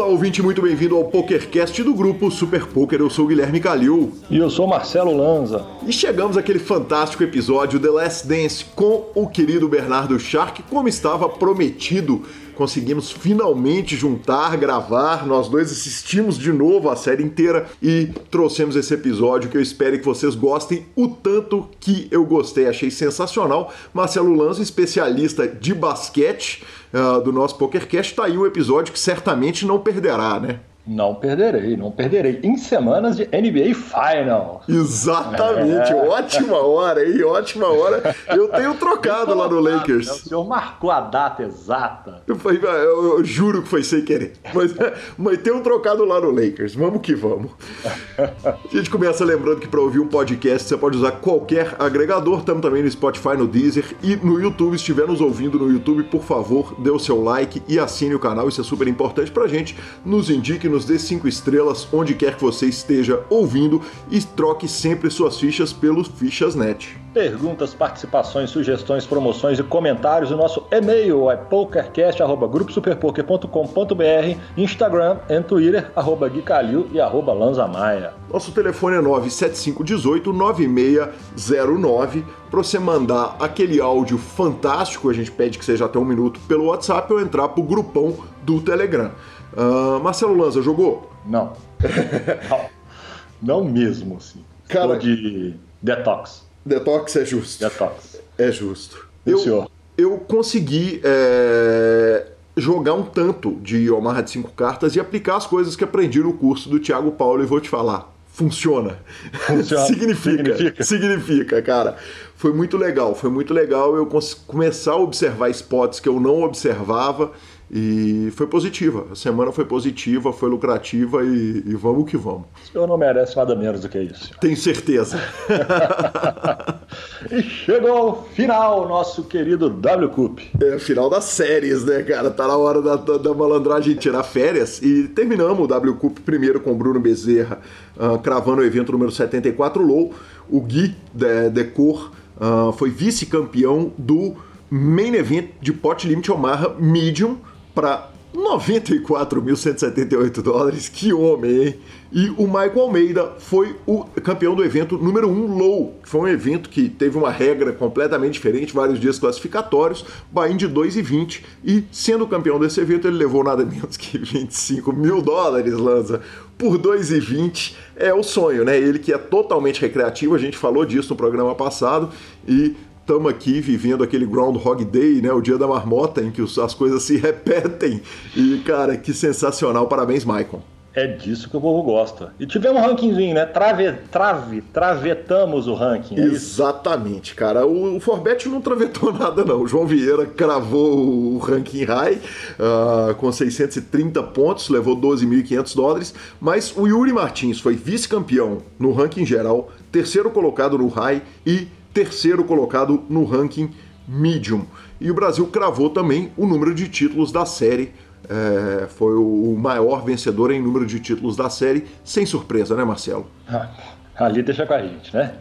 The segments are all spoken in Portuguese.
Olá, ouvinte, muito bem-vindo ao PokerCast do grupo Super Poker. Eu sou o Guilherme Calil. E eu sou Marcelo Lanza. E chegamos àquele fantástico episódio The Last Dance com o querido Bernardo Shark, como estava prometido conseguimos finalmente juntar, gravar. Nós dois assistimos de novo a série inteira e trouxemos esse episódio que eu espero que vocês gostem o tanto que eu gostei. Achei sensacional. Marcelo Lanza, especialista de basquete uh, do nosso PokerCast, tá aí o episódio que certamente não perderá, né? Não perderei, não perderei. Em semanas de NBA Final. Exatamente, é. ótima hora, hein? Ótima hora. Eu tenho trocado lá no Lakers. O senhor marcou a data exata. Eu, eu, eu, eu juro que foi sem querer. Mas, mas tem um trocado lá no Lakers. Vamos que vamos. A gente começa lembrando que para ouvir um podcast você pode usar qualquer agregador. Estamos também no Spotify, no Deezer e no YouTube. Se estiver nos ouvindo no YouTube, por favor, dê o seu like e assine o canal. Isso é super importante pra gente. Nos indique, nos dê cinco estrelas onde quer que você esteja ouvindo e troque sempre suas fichas pelo Fichas.net. Perguntas, participações, sugestões, promoções e comentários. O nosso e-mail é pokercast.gruposuperpoker.com.br, Instagram e Twitter, arroba Guicalil e arroba Lanzamaia. Nosso telefone é 97518-9609 para você mandar aquele áudio fantástico, a gente pede que seja até um minuto pelo WhatsApp ou entrar para o grupão do Telegram. Uh, Marcelo Lanza, jogou? Não. não. Não mesmo, assim. Cara, de detox. Detox é justo. Detox. É justo. eu, senhor? Eu consegui é, jogar um tanto de Omaha de 5 cartas e aplicar as coisas que aprendi no curso do Thiago Paulo e vou te falar. Funciona. Funciona. significa, significa. Significa, cara. Foi muito legal. Foi muito legal eu começar a observar spots que eu não observava e foi positiva. A semana foi positiva, foi lucrativa e, e vamos que vamos. O senhor não merece nada menos do que isso. Tenho certeza. e chegou ao final, nosso querido W Cup. É, final das séries, né, cara? Tá na hora da, da, da malandragem tirar férias. E terminamos o W Cup primeiro com o Bruno Bezerra, uh, cravando o evento número 74 low. O Gui de, Decor uh, foi vice-campeão do main event de pot limit Omaha Medium para 94.178 dólares. Que homem, hein? E o Michael Almeida foi o campeão do evento número 1 um, Low, que foi um evento que teve uma regra completamente diferente, vários dias classificatórios, buy de 2,20 e sendo campeão desse evento ele levou nada menos que 25 mil dólares, Lanza, por 2,20 é o sonho, né? Ele que é totalmente recreativo, a gente falou disso no programa passado e estamos aqui vivendo aquele Groundhog Day, né? O dia da marmota, em que as coisas se repetem. E, cara, que sensacional. Parabéns, Michael. É disso que o povo gosta. E tivemos um rankingzinho, né? Trave, trave, travetamos o ranking. É Exatamente, cara. O, o Forbet não travetou nada, não. O João Vieira cravou o ranking high uh, com 630 pontos, levou 12.500 dólares. Mas o Yuri Martins foi vice-campeão no ranking geral, terceiro colocado no high e terceiro colocado no ranking medium. E o Brasil cravou também o número de títulos da série. É, foi o maior vencedor em número de títulos da série, sem surpresa, né, Marcelo? Ah, ali deixa com a gente, né?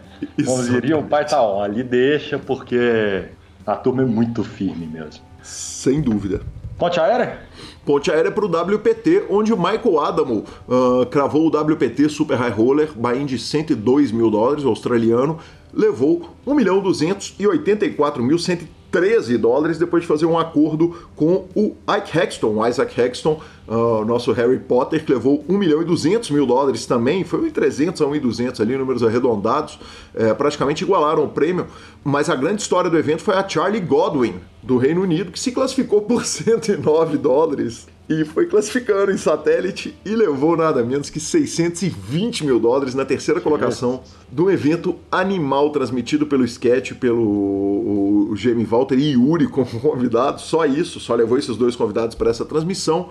Como diria o pai tá on, ali deixa porque a turma é muito firme mesmo. Sem dúvida. Ponte aérea? Ponte aérea para o WPT, onde o Michael Adamo uh, cravou o WPT Super High Roller, buy de 102 mil dólares australiano, levou 1 milhão 284 mil 113 dólares depois de fazer um acordo com o Ike Hexton, o Isaac Hexton, uh, nosso Harry Potter, que levou 1 milhão e 200 mil dólares também, foi 1.300 a 1.200 ali, números arredondados, é, praticamente igualaram o prêmio, mas a grande história do evento foi a Charlie Godwin, do Reino Unido, que se classificou por 109 dólares e foi classificando em satélite e levou nada menos que 620 mil dólares na terceira colocação do evento animal transmitido pelo Sketch, pelo o, o Jamie Walter e Yuri como convidados. Só isso, só levou esses dois convidados para essa transmissão.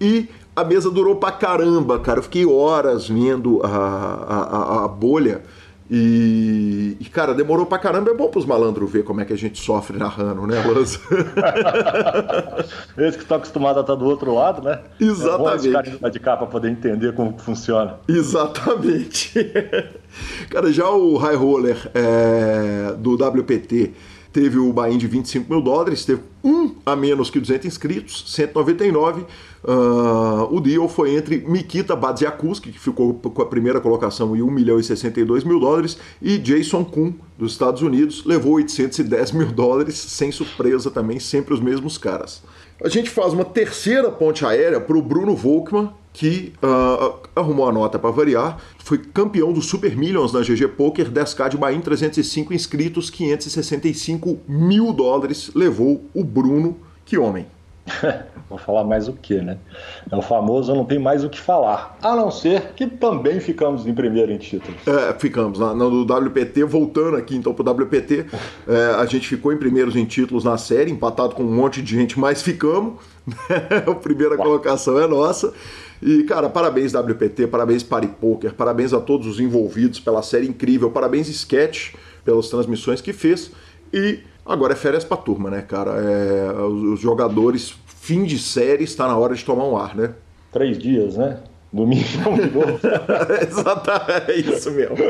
E a mesa durou pra caramba, cara. Eu fiquei horas vendo a, a, a, a bolha e, e, cara, demorou pra caramba. É bom pros malandros ver como é que a gente sofre narrando, né, Lança? Eles que estão acostumados a estar do outro lado, né? Exatamente. É bom de cá pra poder entender como funciona. Exatamente. Cara, já o high roller é, do WPT teve o buy-in de 25 mil dólares, teve um a menos que 200 inscritos, 199. Uh, o deal foi entre Mikita Badziakuski, que ficou com a primeira colocação e 1 milhão e 62 mil dólares, e Jason Kuhn, dos Estados Unidos, levou 810 mil dólares, sem surpresa também, sempre os mesmos caras. A gente faz uma terceira ponte aérea para o Bruno Volkmann, que uh, arrumou a nota para variar, foi campeão do Super Millions na GG Poker, 10k de Bahia, 305 inscritos, 565 mil dólares, levou o Bruno, que homem. Vou falar mais o que, né? É o famoso não tem mais o que falar. A não ser que também ficamos em primeiro em títulos. É, ficamos. Na, no WPT, voltando aqui então pro WPT, é, a gente ficou em primeiros em títulos na série, empatado com um monte de gente, mas ficamos. a primeira Uau. colocação é nossa. E, cara, parabéns WPT, parabéns Poker, parabéns a todos os envolvidos pela série incrível, parabéns Sketch pelas transmissões que fez. E agora é férias pra turma, né, cara? É, os jogadores, fim de série, está na hora de tomar um ar, né? Três dias, né? Domingo Exatamente, é isso mesmo.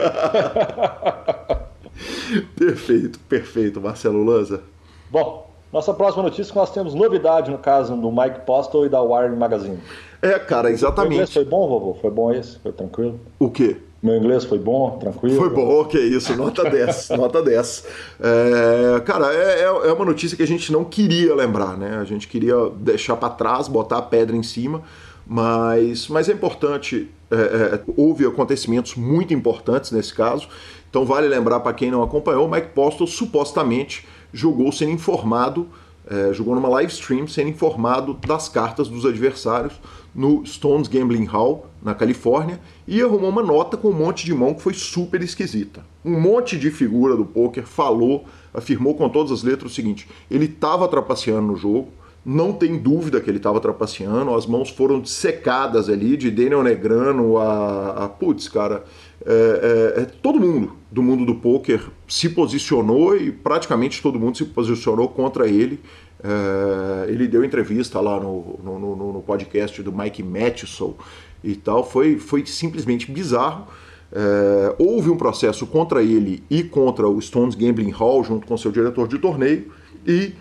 perfeito, perfeito, Marcelo Lanza. Bom, nossa próxima notícia é que nós temos novidade no caso do Mike Postle e da Wired Magazine. É, cara, exatamente. Inglês foi bom, vovô? Foi bom esse? Foi tranquilo? O quê? Meu inglês foi bom, tranquilo? Foi bom, que isso, nota 10, nota 10. É, cara, é, é, é uma notícia que a gente não queria lembrar, né? A gente queria deixar para trás, botar a pedra em cima, mas, mas é importante, é, é, houve acontecimentos muito importantes nesse caso, então vale lembrar para quem não acompanhou, o Mike Postle supostamente jogou sendo informado, é, jogou numa live stream sendo informado das cartas dos adversários no Stones Gambling Hall, na Califórnia, e arrumou uma nota com um monte de mão que foi super esquisita. Um monte de figura do poker falou, afirmou com todas as letras o seguinte: ele estava trapaceando no jogo, não tem dúvida que ele estava trapaceando, as mãos foram secadas ali, de Daniel Negrano a, a putz, cara, é, é, é, todo mundo do mundo do poker se posicionou e praticamente todo mundo se posicionou contra ele. É, ele deu entrevista lá no, no, no, no, podcast do Mike Matheson e tal. Foi, foi simplesmente bizarro. É, houve um processo contra ele e contra o Stones Gambling Hall, junto com seu diretor de torneio, e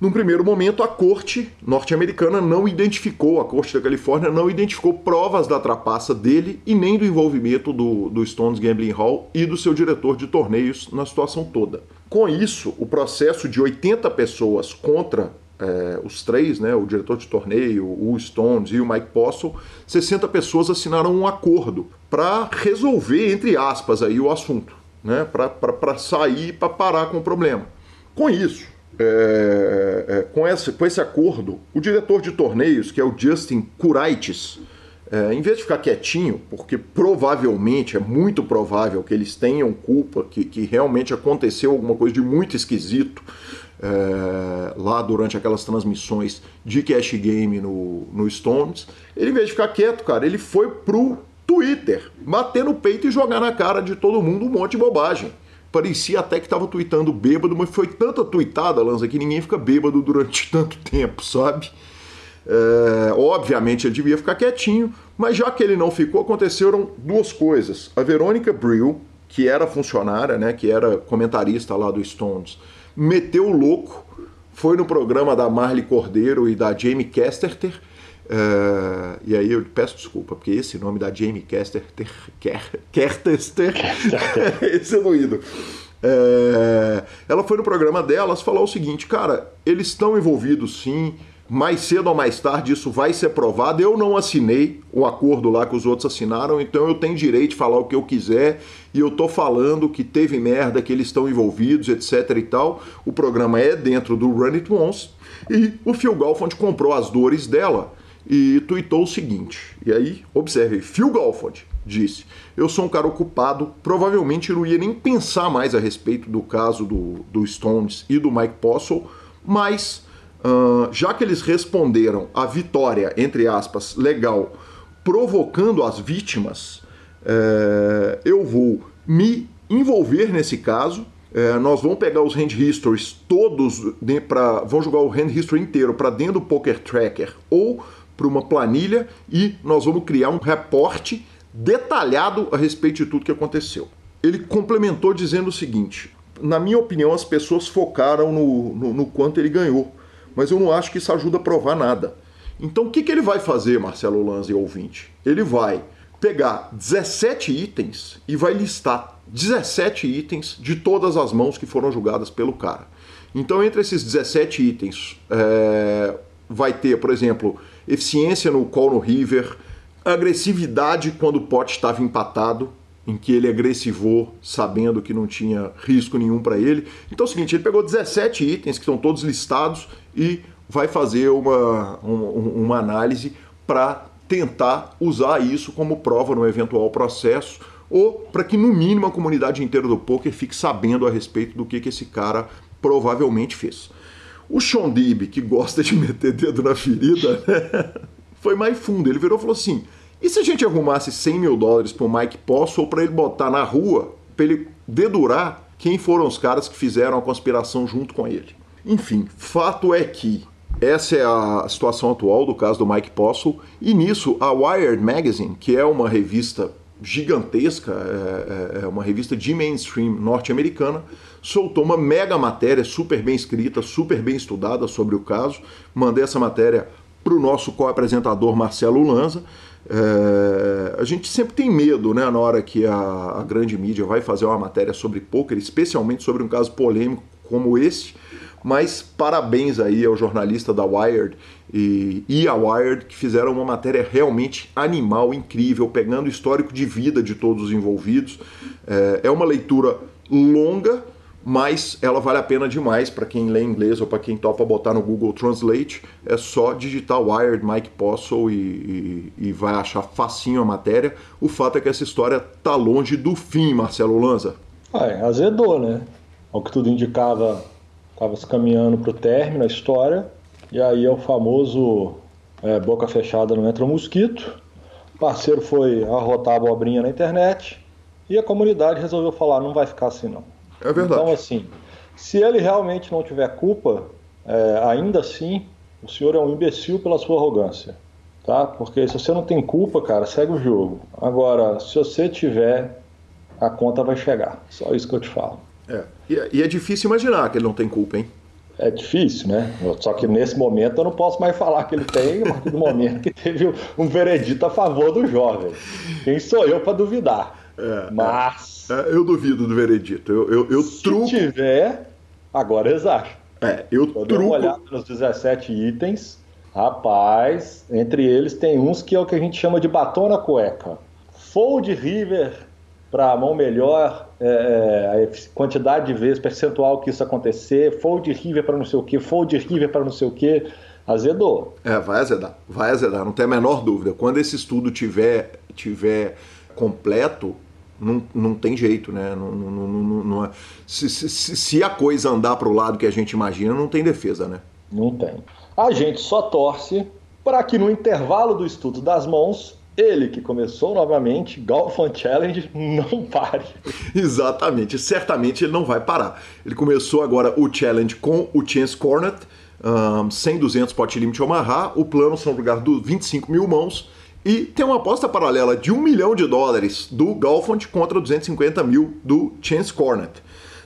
num primeiro momento, a corte norte-americana não identificou, a corte da Califórnia não identificou provas da trapaça dele e nem do envolvimento do, do Stones Gambling Hall e do seu diretor de torneios na situação toda. Com isso, o processo de 80 pessoas contra é, os três, né, o diretor de torneio, o Stones e o Mike Postle, 60 pessoas assinaram um acordo para resolver, entre aspas, aí, o assunto, né, para sair, para parar com o problema. Com isso, é, é, com, esse, com esse acordo, o diretor de torneios, que é o Justin Curaitis, é, em vez de ficar quietinho, porque provavelmente, é muito provável que eles tenham culpa, que, que realmente aconteceu alguma coisa de muito esquisito é, lá durante aquelas transmissões de cash game no, no Stones, ele, em vez de ficar quieto, cara, ele foi pro Twitter, bater no peito e jogar na cara de todo mundo um monte de bobagem parecia até que estava tweetando bêbado, mas foi tanta tweetada, Lanza, que ninguém fica bêbado durante tanto tempo, sabe? É, obviamente ele devia ficar quietinho, mas já que ele não ficou, aconteceram duas coisas. A Verônica Brill, que era funcionária, né, que era comentarista lá do Stones, meteu o louco, foi no programa da Marley Cordeiro e da Jamie Casterter, Uh, e aí eu peço desculpa, porque esse nome da Jamie Casterter, Kertester, esse é doído. É, ela foi no programa delas falar o seguinte, cara, eles estão envolvidos sim, mais cedo ou mais tarde isso vai ser provado. Eu não assinei o acordo lá que os outros assinaram, então eu tenho direito de falar o que eu quiser e eu tô falando que teve merda, que eles estão envolvidos, etc e tal. O programa é dentro do Run It Once e o Phil Galfond comprou as dores dela e tuitou o seguinte. E aí, observe, Phil Galford disse: Eu sou um cara ocupado, provavelmente não ia nem pensar mais a respeito do caso do, do Stones e do Mike Postle, mas uh, já que eles responderam a vitória, entre aspas, legal, provocando as vítimas, uh, eu vou me envolver nesse caso. Uh, nós vamos pegar os hand histories todos, para vamos jogar o hand history inteiro para dentro do Poker Tracker ou para uma planilha e nós vamos criar um reporte detalhado a respeito de tudo que aconteceu. Ele complementou dizendo o seguinte: na minha opinião, as pessoas focaram no, no, no quanto ele ganhou, mas eu não acho que isso ajuda a provar nada. Então, o que, que ele vai fazer, Marcelo Lanz e ouvinte? Ele vai pegar 17 itens e vai listar 17 itens de todas as mãos que foram julgadas pelo cara. Então, entre esses 17 itens, é, vai ter, por exemplo, eficiência no call no river, agressividade quando o pote estava empatado, em que ele agressivou sabendo que não tinha risco nenhum para ele. Então é o seguinte, ele pegou 17 itens que estão todos listados e vai fazer uma, uma, análise para tentar usar isso como prova no eventual processo ou para que no mínimo a comunidade inteira do poker fique sabendo a respeito do que, que esse cara provavelmente fez. O Sean Dib, que gosta de meter dedo na ferida, né, foi mais fundo. Ele virou e falou assim: e se a gente arrumasse 100 mil dólares para o Mike Postle para ele botar na rua, para ele dedurar quem foram os caras que fizeram a conspiração junto com ele? Enfim, fato é que essa é a situação atual do caso do Mike Postle, e nisso a Wired Magazine, que é uma revista gigantesca, é, é, é uma revista de mainstream norte-americana, soltou uma mega matéria super bem escrita, super bem estudada sobre o caso. Mandei essa matéria para o nosso co-apresentador Marcelo Lanza. É, a gente sempre tem medo, né, na hora que a, a, grande mídia vai fazer uma matéria sobre poker, especialmente sobre um caso polêmico como esse. Mas parabéns aí ao jornalista da Wired e, e a Wired que fizeram uma matéria realmente animal, incrível, pegando o histórico de vida de todos os envolvidos. É, é uma leitura longa, mas ela vale a pena demais para quem lê inglês ou para quem topa botar no Google Translate. É só digitar Wired Mike Postle e, e, e, vai achar facinho a matéria. O fato é que essa história tá longe do fim, Marcelo Lanza. Ah, é, azedou, né? Ao que tudo indicava, estava se caminhando para o término a história. E aí é o famoso é, boca fechada não entra mosquito. O parceiro foi arrotar a abobrinha na internet e a comunidade resolveu falar: não vai ficar assim não. É verdade. Então, assim, se ele realmente não tiver culpa, é, ainda assim, o senhor é um imbecil pela sua arrogância. Tá? Porque se você não tem culpa, cara, segue o jogo. Agora, se você tiver, a conta vai chegar. Só isso que eu te falo. É. E, é, e é difícil imaginar que ele não tem culpa, hein? É difícil, né? Só que nesse momento eu não posso mais falar que ele tem, a partir do momento que teve um veredito a favor do jovem. Quem sou eu para duvidar? É, Mas. É, eu duvido do veredito. Eu, eu, eu se truco. Se tiver, agora exato. É, eu Vou truco. Uma olhada nos 17 itens. Rapaz, entre eles tem uns que é o que a gente chama de batom na cueca. Fold River para a mão melhor, é, a quantidade de vezes, percentual que isso acontecer, Fold River para não sei o que, Fold River para não sei o que, azedou. É, vai azedar, vai azedar, não tem a menor dúvida. Quando esse estudo tiver, tiver completo, não, não tem jeito, né? Não, não, não, não é. se, se, se, a coisa andar para o lado que a gente imagina, não tem defesa, né? Não tem. A gente só torce para que no intervalo do estudo das mãos, ele que começou novamente, Golfan Challenge, não pare. Exatamente, certamente ele não vai parar. Ele começou agora o challenge com o Chance Cornet, um, 100, 200 pot limit Omaha. O plano são lugar do 25 mil mãos. E tem uma aposta paralela de 1 milhão de dólares do Galfond contra 250 mil do Chance Cornet.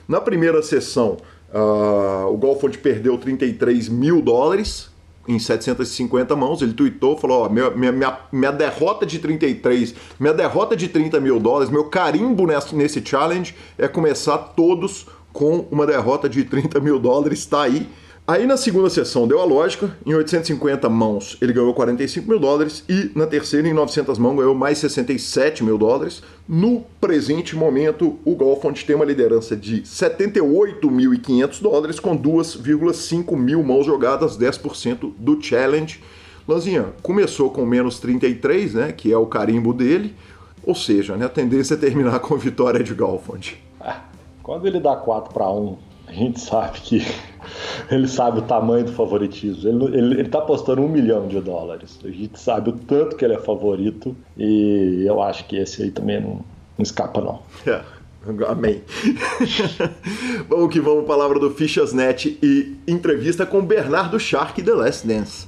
Na primeira sessão, uh, o Galfond perdeu 33 mil dólares em 750 mãos. Ele tweetou, falou: ó, minha, minha, minha derrota de 33, minha derrota de 30 mil dólares, meu carimbo nesse, nesse challenge é começar todos com uma derrota de 30 mil dólares. Está aí. Aí na segunda sessão deu a lógica, em 850 mãos ele ganhou 45 mil dólares e na terceira em 900 mãos ganhou mais 67 mil dólares. No presente momento o Golfont tem uma liderança de 78.500 dólares com 2,5 mil mãos jogadas, 10% do challenge. Lanzinha começou com menos 33, né, que é o carimbo dele, ou seja, né, a tendência é terminar com vitória de Golfont. Ah, quando ele dá 4 para 1 a gente sabe que ele sabe o tamanho do favoritismo. Ele, ele, ele tá apostando um milhão de dólares. A gente sabe o tanto que ele é favorito e eu acho que esse aí também não, não escapa, não. É. Amém. vamos que vamos, palavra do Fichasnet e entrevista com Bernardo Shark The Last Dance.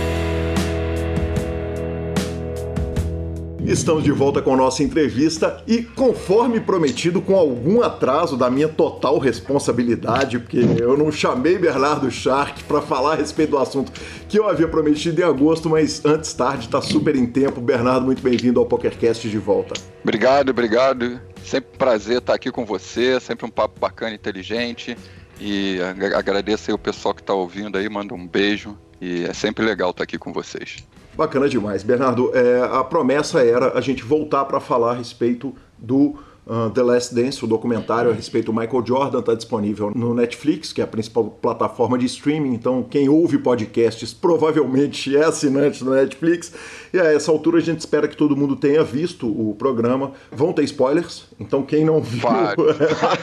Estamos de volta com a nossa entrevista e, conforme prometido, com algum atraso da minha total responsabilidade, porque eu não chamei Bernardo Shark para falar a respeito do assunto que eu havia prometido em agosto, mas antes tarde, está super em tempo. Bernardo, muito bem-vindo ao PokerCast de volta. Obrigado, obrigado. Sempre prazer estar aqui com você, sempre um papo bacana, inteligente. E agradeço aí o pessoal que está ouvindo aí, manda um beijo. E é sempre legal estar aqui com vocês. Bacana demais. Bernardo, é, a promessa era a gente voltar para falar a respeito do uh, The Last Dance, o documentário a respeito do Michael Jordan, está disponível no Netflix, que é a principal plataforma de streaming. Então, quem ouve podcasts provavelmente é assinante do Netflix. E a essa altura a gente espera que todo mundo tenha visto o programa. Vão ter spoilers, então quem não viu,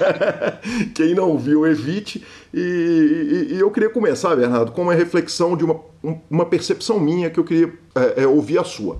quem não viu, evite. E, e, e, eu queria começar, Bernardo, com uma reflexão de uma, uma percepção minha que eu queria é, é, ouvir a sua.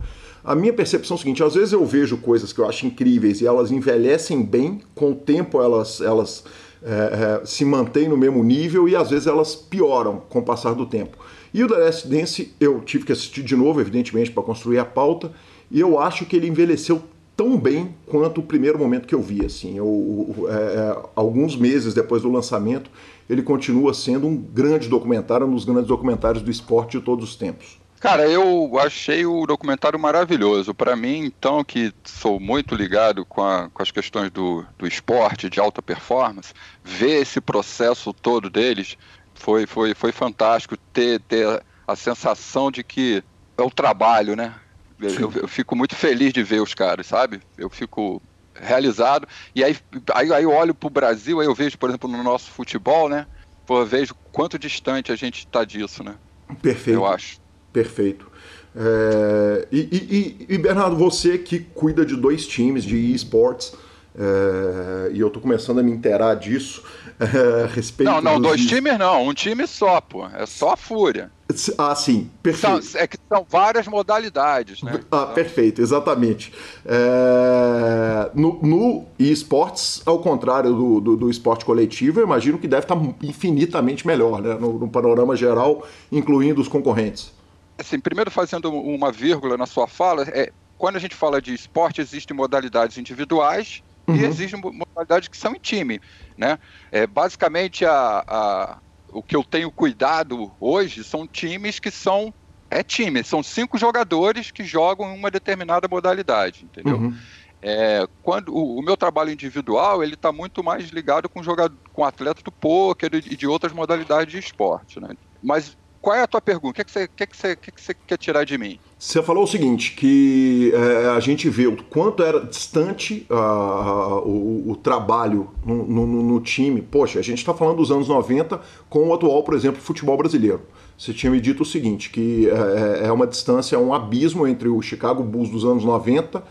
A minha percepção é a seguinte: às vezes eu vejo coisas que eu acho incríveis e elas envelhecem bem, com o tempo elas, elas é, é, se mantêm no mesmo nível e às vezes elas pioram com o passar do tempo. E o The Last Dance eu tive que assistir de novo, evidentemente, para construir a pauta, e eu acho que ele envelheceu tão bem quanto o primeiro momento que eu vi. Assim, eu, é, é, alguns meses depois do lançamento, ele continua sendo um grande documentário, um dos grandes documentários do esporte de todos os tempos. Cara, eu achei o documentário maravilhoso. Para mim, então, que sou muito ligado com, a, com as questões do, do esporte, de alta performance, ver esse processo todo deles foi, foi, foi fantástico. Ter, ter a sensação de que é o trabalho, né? Eu, eu, fico muito feliz de ver os caras, sabe? Eu fico realizado. E aí, aí, aí eu olho para o Brasil, aí eu vejo, por exemplo, no nosso futebol, né? Pô, eu vejo quanto distante a gente está disso, né? Perfeito. Eu acho. Perfeito. É, e, e, e, Bernardo, você que cuida de dois times de esportes, é, e eu tô começando a me inteirar disso, é, a respeito Não, não, dois times não, um time só, pô, é só a Fúria. Ah, sim, perfeito. São, é que são várias modalidades, né? Ah, então... perfeito, exatamente. É, no, no esportes, ao contrário do, do, do, esporte coletivo, eu imagino que deve estar infinitamente melhor, né? no, no panorama geral, incluindo os concorrentes assim, primeiro fazendo uma vírgula na sua fala, é, quando a gente fala de esporte, existem modalidades individuais uhum. e existem modalidades que são em time, né? É, basicamente, a, a, o que eu tenho cuidado hoje são times que são é time, são cinco jogadores que jogam em uma determinada modalidade, entendeu? Uhum. É, quando o, o, meu trabalho individual ele está muito mais ligado com jogador, com atleta do poker e de outras modalidades de esporte, né? Mas qual é a tua pergunta? O que, é que, você, que, é que, você, é que você quer tirar de mim? Você falou o seguinte, que é, a gente vê o quanto era distante uh, o, o, trabalho no, no, no, time. Poxa, a gente está falando dos anos 90 com o atual, por exemplo, futebol brasileiro. Você tinha me dito o seguinte, que é, é uma distância, um abismo entre o Chicago Bulls dos anos 90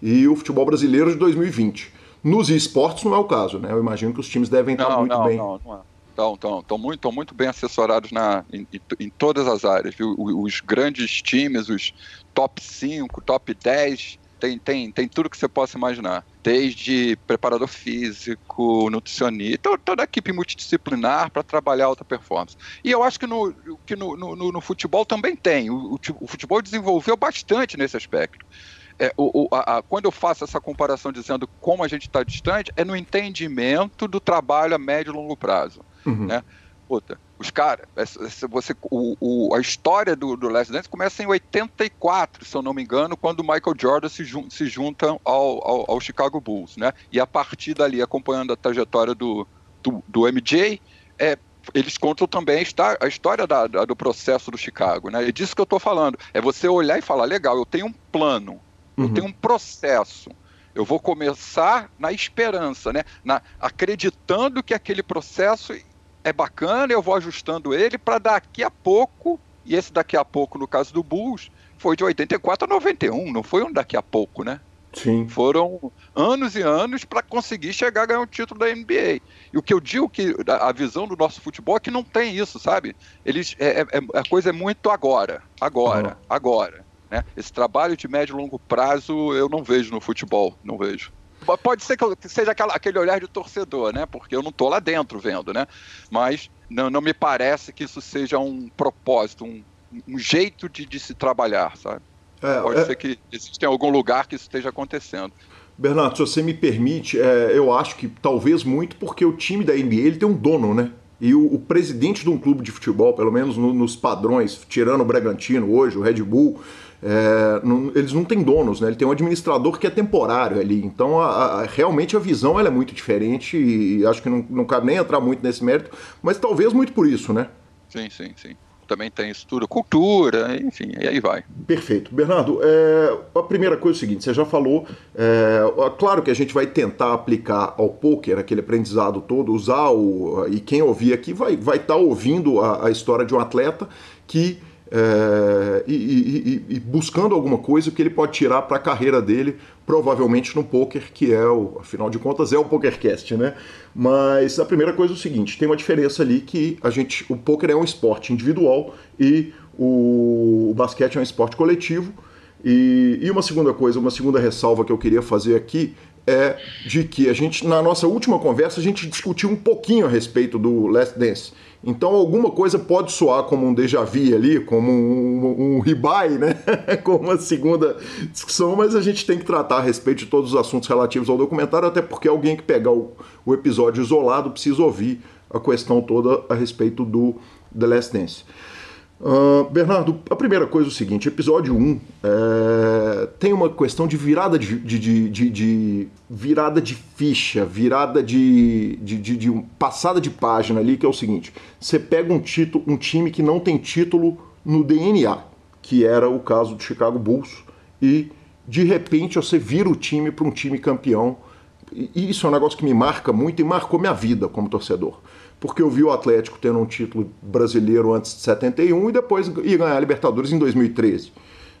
e o futebol brasileiro de 2020. Nos esportes não é o caso, né? Eu imagino que os times devem estar não, muito não, bem. Não, não é. Estão, estão, estão muito, muito bem assessorados na, em, em todas as áreas. Viu? Os grandes times, os top 5, top 10, tem, tem, tem tudo que você possa imaginar. Desde preparador físico, nutricionista, toda a equipe multidisciplinar para trabalhar alta performance. E eu acho que no, que no, no, no futebol também tem. O, o, o, futebol desenvolveu bastante nesse aspecto. É, o, a, a, quando eu faço essa comparação dizendo como a gente está distante, é no entendimento do trabalho a médio e longo prazo. Uhum. Né? Puta, os caras, você, o, o, a história do, do Last Dance começa em 84, se eu não me engano, quando o Michael Jordan se, jun, se junta ao, ao, ao, Chicago Bulls, né? E a partir dali, acompanhando a trajetória do, do, do MJ, é, eles contam também a história da, da, do processo do Chicago, né? É disso que eu estou falando. É você olhar e falar, legal, eu tenho um plano, uhum. eu tenho um processo. Eu vou começar na esperança, né? Na, acreditando que aquele processo é bacana, eu vou ajustando ele para daqui a pouco, e esse daqui a pouco, no caso do Bulls, foi de 84 a 91, não foi um daqui a pouco, né? Sim. Foram anos e anos para conseguir chegar a ganhar um título da NBA. E o que eu digo que a visão do nosso futebol é que não tem isso, sabe? Eles é, é, é a coisa é muito agora, agora, uhum. agora. Né? Esse trabalho de médio e longo prazo eu não vejo no futebol, não vejo. Pode ser que seja aquela, aquele olhar de torcedor, né? Porque eu não estou lá dentro vendo, né? Mas não, não me parece que isso seja um propósito, um, um jeito de, de se trabalhar, sabe? É, Pode é... ser que exista em algum lugar que isso esteja acontecendo. Bernardo, se você me permite, é, eu acho que talvez muito porque o time da NBA ele tem um dono, né? E o, o presidente de um clube de futebol, pelo menos no, nos padrões, tirando o Bragantino hoje, o Red Bull, é, não, eles não têm donos, né? Ele tem um administrador que é temporário ali. Então, a, a, realmente a visão ela é muito diferente e, acho que não, não cabe nem entrar muito nesse mérito, mas talvez muito por isso, né? Sim, sim, sim também tem estudo, cultura, enfim, e aí vai. Perfeito. Bernardo, é, a primeira coisa é o seguinte, você já falou, é, claro que a gente vai tentar aplicar ao poker aquele aprendizado todo, usar o, e quem ouvir aqui vai estar vai tá ouvindo a, a história de um atleta que é, e, e, e, buscando alguma coisa que ele pode tirar para a carreira dele, provavelmente no poker, que é o, afinal de contas, é o PokerCast, né? Mas a primeira coisa é o seguinte: tem uma diferença ali que a gente, o poker é um esporte individual e o, o basquete é um esporte coletivo. E, e uma segunda coisa, uma segunda ressalva que eu queria fazer aqui é de que a gente, na nossa última conversa, a gente discutiu um pouquinho a respeito do Last Dance. Então alguma coisa pode soar como um déjà vu ali, como um, um, ribai, né? como uma segunda discussão, mas a gente tem que tratar a respeito de todos os assuntos relativos ao documentário, até porque alguém que pegar o, o episódio isolado precisa ouvir a questão toda a respeito do The Last Dance. Uh, Bernardo, a primeira coisa é o seguinte: episódio 1 é, tem uma questão de virada de, de, de, de, virada de ficha, virada de, de, passada de página ali, que é o seguinte: você pega um título, um time que não tem título no DNA, que era o caso do Chicago Bulls, e de repente você vira o time para um time campeão. E isso é um negócio que me marca muito e marcou minha vida como torcedor porque eu vi o Atlético tendo um título brasileiro antes de 71 e depois ia ganhar a Libertadores em 2013.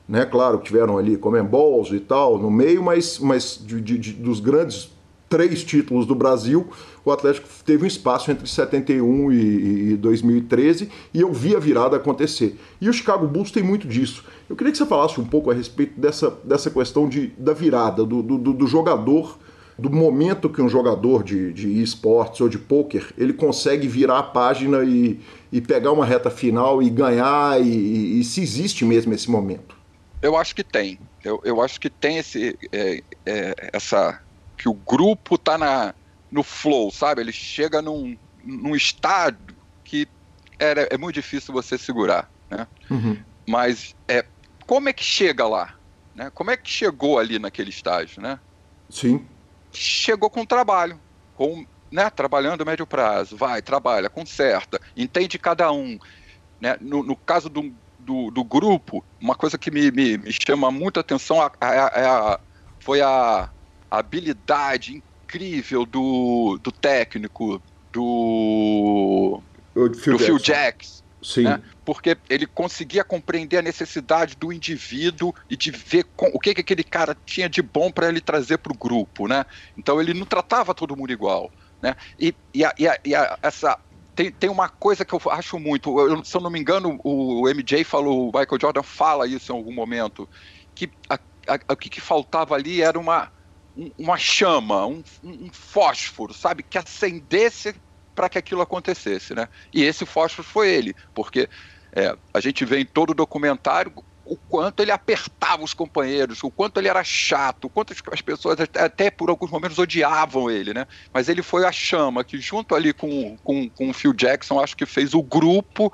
Né? Claro, tiveram ali Comembols e tal no meio, mas, mas de, de, de, dos grandes três títulos do Brasil, o Atlético teve um espaço entre 71 e, e 2013 e eu vi a virada acontecer. E o Chicago Bulls tem muito disso. Eu queria que você falasse um pouco a respeito dessa, dessa questão de, da virada, do, do, do jogador do momento que um jogador de, de esportes ou de poker ele consegue virar a página e, e pegar uma reta final e ganhar e, e, se existe mesmo esse momento? Eu acho que tem. Eu, eu acho que tem esse é, é, essa que o grupo tá na no flow, sabe? Ele chega num, num estado que era, é muito difícil você segurar, né? Uhum. Mas é como é que chega lá? Né? Como é que chegou ali naquele estágio, né? Sim chegou com trabalho, com, né, trabalhando a médio prazo, vai, trabalha, conserta, entende cada um. Né? No, no caso do, do, do, grupo, uma coisa que me, me, me chama muita atenção a, a, a, foi a, habilidade incrível do, do técnico, do, do Phil, Phil Jackson. Sim. Né? Porque ele conseguia compreender a necessidade do indivíduo e de ver com, o que, que aquele cara tinha de bom para ele trazer para o grupo, né? Então ele não tratava todo mundo igual, né? E, e, a, e, a, e a, essa tem, tem uma coisa que eu acho muito, eu, se eu não me engano, o MJ falou, o Michael Jordan fala isso em algum momento, que o que, que faltava ali era uma, uma chama, um, um fósforo, sabe? Que acendesse para que aquilo acontecesse, né? E esse fósforo foi ele, porque é, a gente vê em todo o documentário o quanto ele apertava os companheiros, o quanto ele era chato, o quanto as pessoas até, por alguns momentos odiavam ele, né? Mas ele foi a chama que, junto ali com, com, com o Phil Jackson, acho que fez o grupo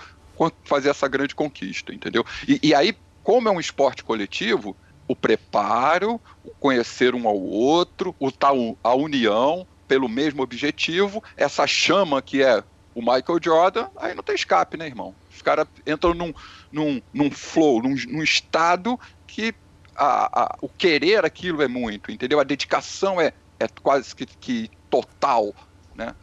fazer essa grande conquista, entendeu? E, e aí, como é um esporte coletivo, o preparo, o conhecer um ao outro, o tal, a união, pelo mesmo objetivo, essa chama que é o Michael Jordan, aí não tem escape, né, irmão? Caras entram num, num, num flow, num, num estado que a, a, o querer aquilo é muito, entendeu? A dedicação é, é quase que, que total, né?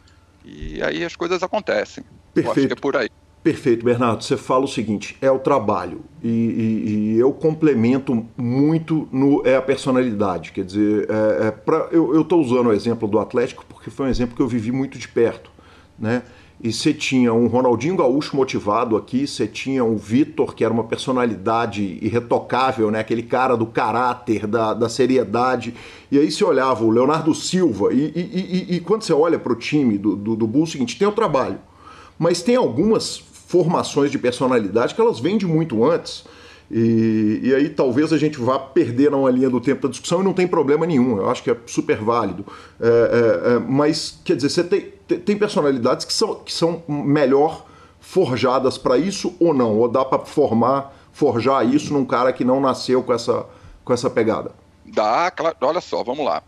E aí as coisas acontecem. Perfeito. Eu acho que é por aí. Perfeito, Bernardo. Você fala o seguinte: é o trabalho. E, e, e eu complemento muito no é a personalidade. Quer dizer, é, é pra, eu estou usando o exemplo do Atlético porque foi um exemplo que eu vivi muito de perto. Né? E você tinha um Ronaldinho Gaúcho motivado aqui, você tinha um Vitor, que era uma personalidade irretocável, né? aquele cara do caráter, da, da seriedade. E aí você olhava o Leonardo Silva, e, e, e, e quando você olha para o time do, do, do Bulls, é o seguinte: tem o trabalho, mas tem algumas formações de personalidade que elas vêm de muito antes. E, e, aí talvez a gente vá perder uma linha do tempo da discussão e não tem problema nenhum, eu acho que é super válido. É, é, é, mas, quer dizer, você tem, tem personalidades que são, que são melhor forjadas para isso ou não? Ou dá para formar, forjar isso num cara que não nasceu com essa, com essa pegada? Dá, claro. Olha só, vamos lá.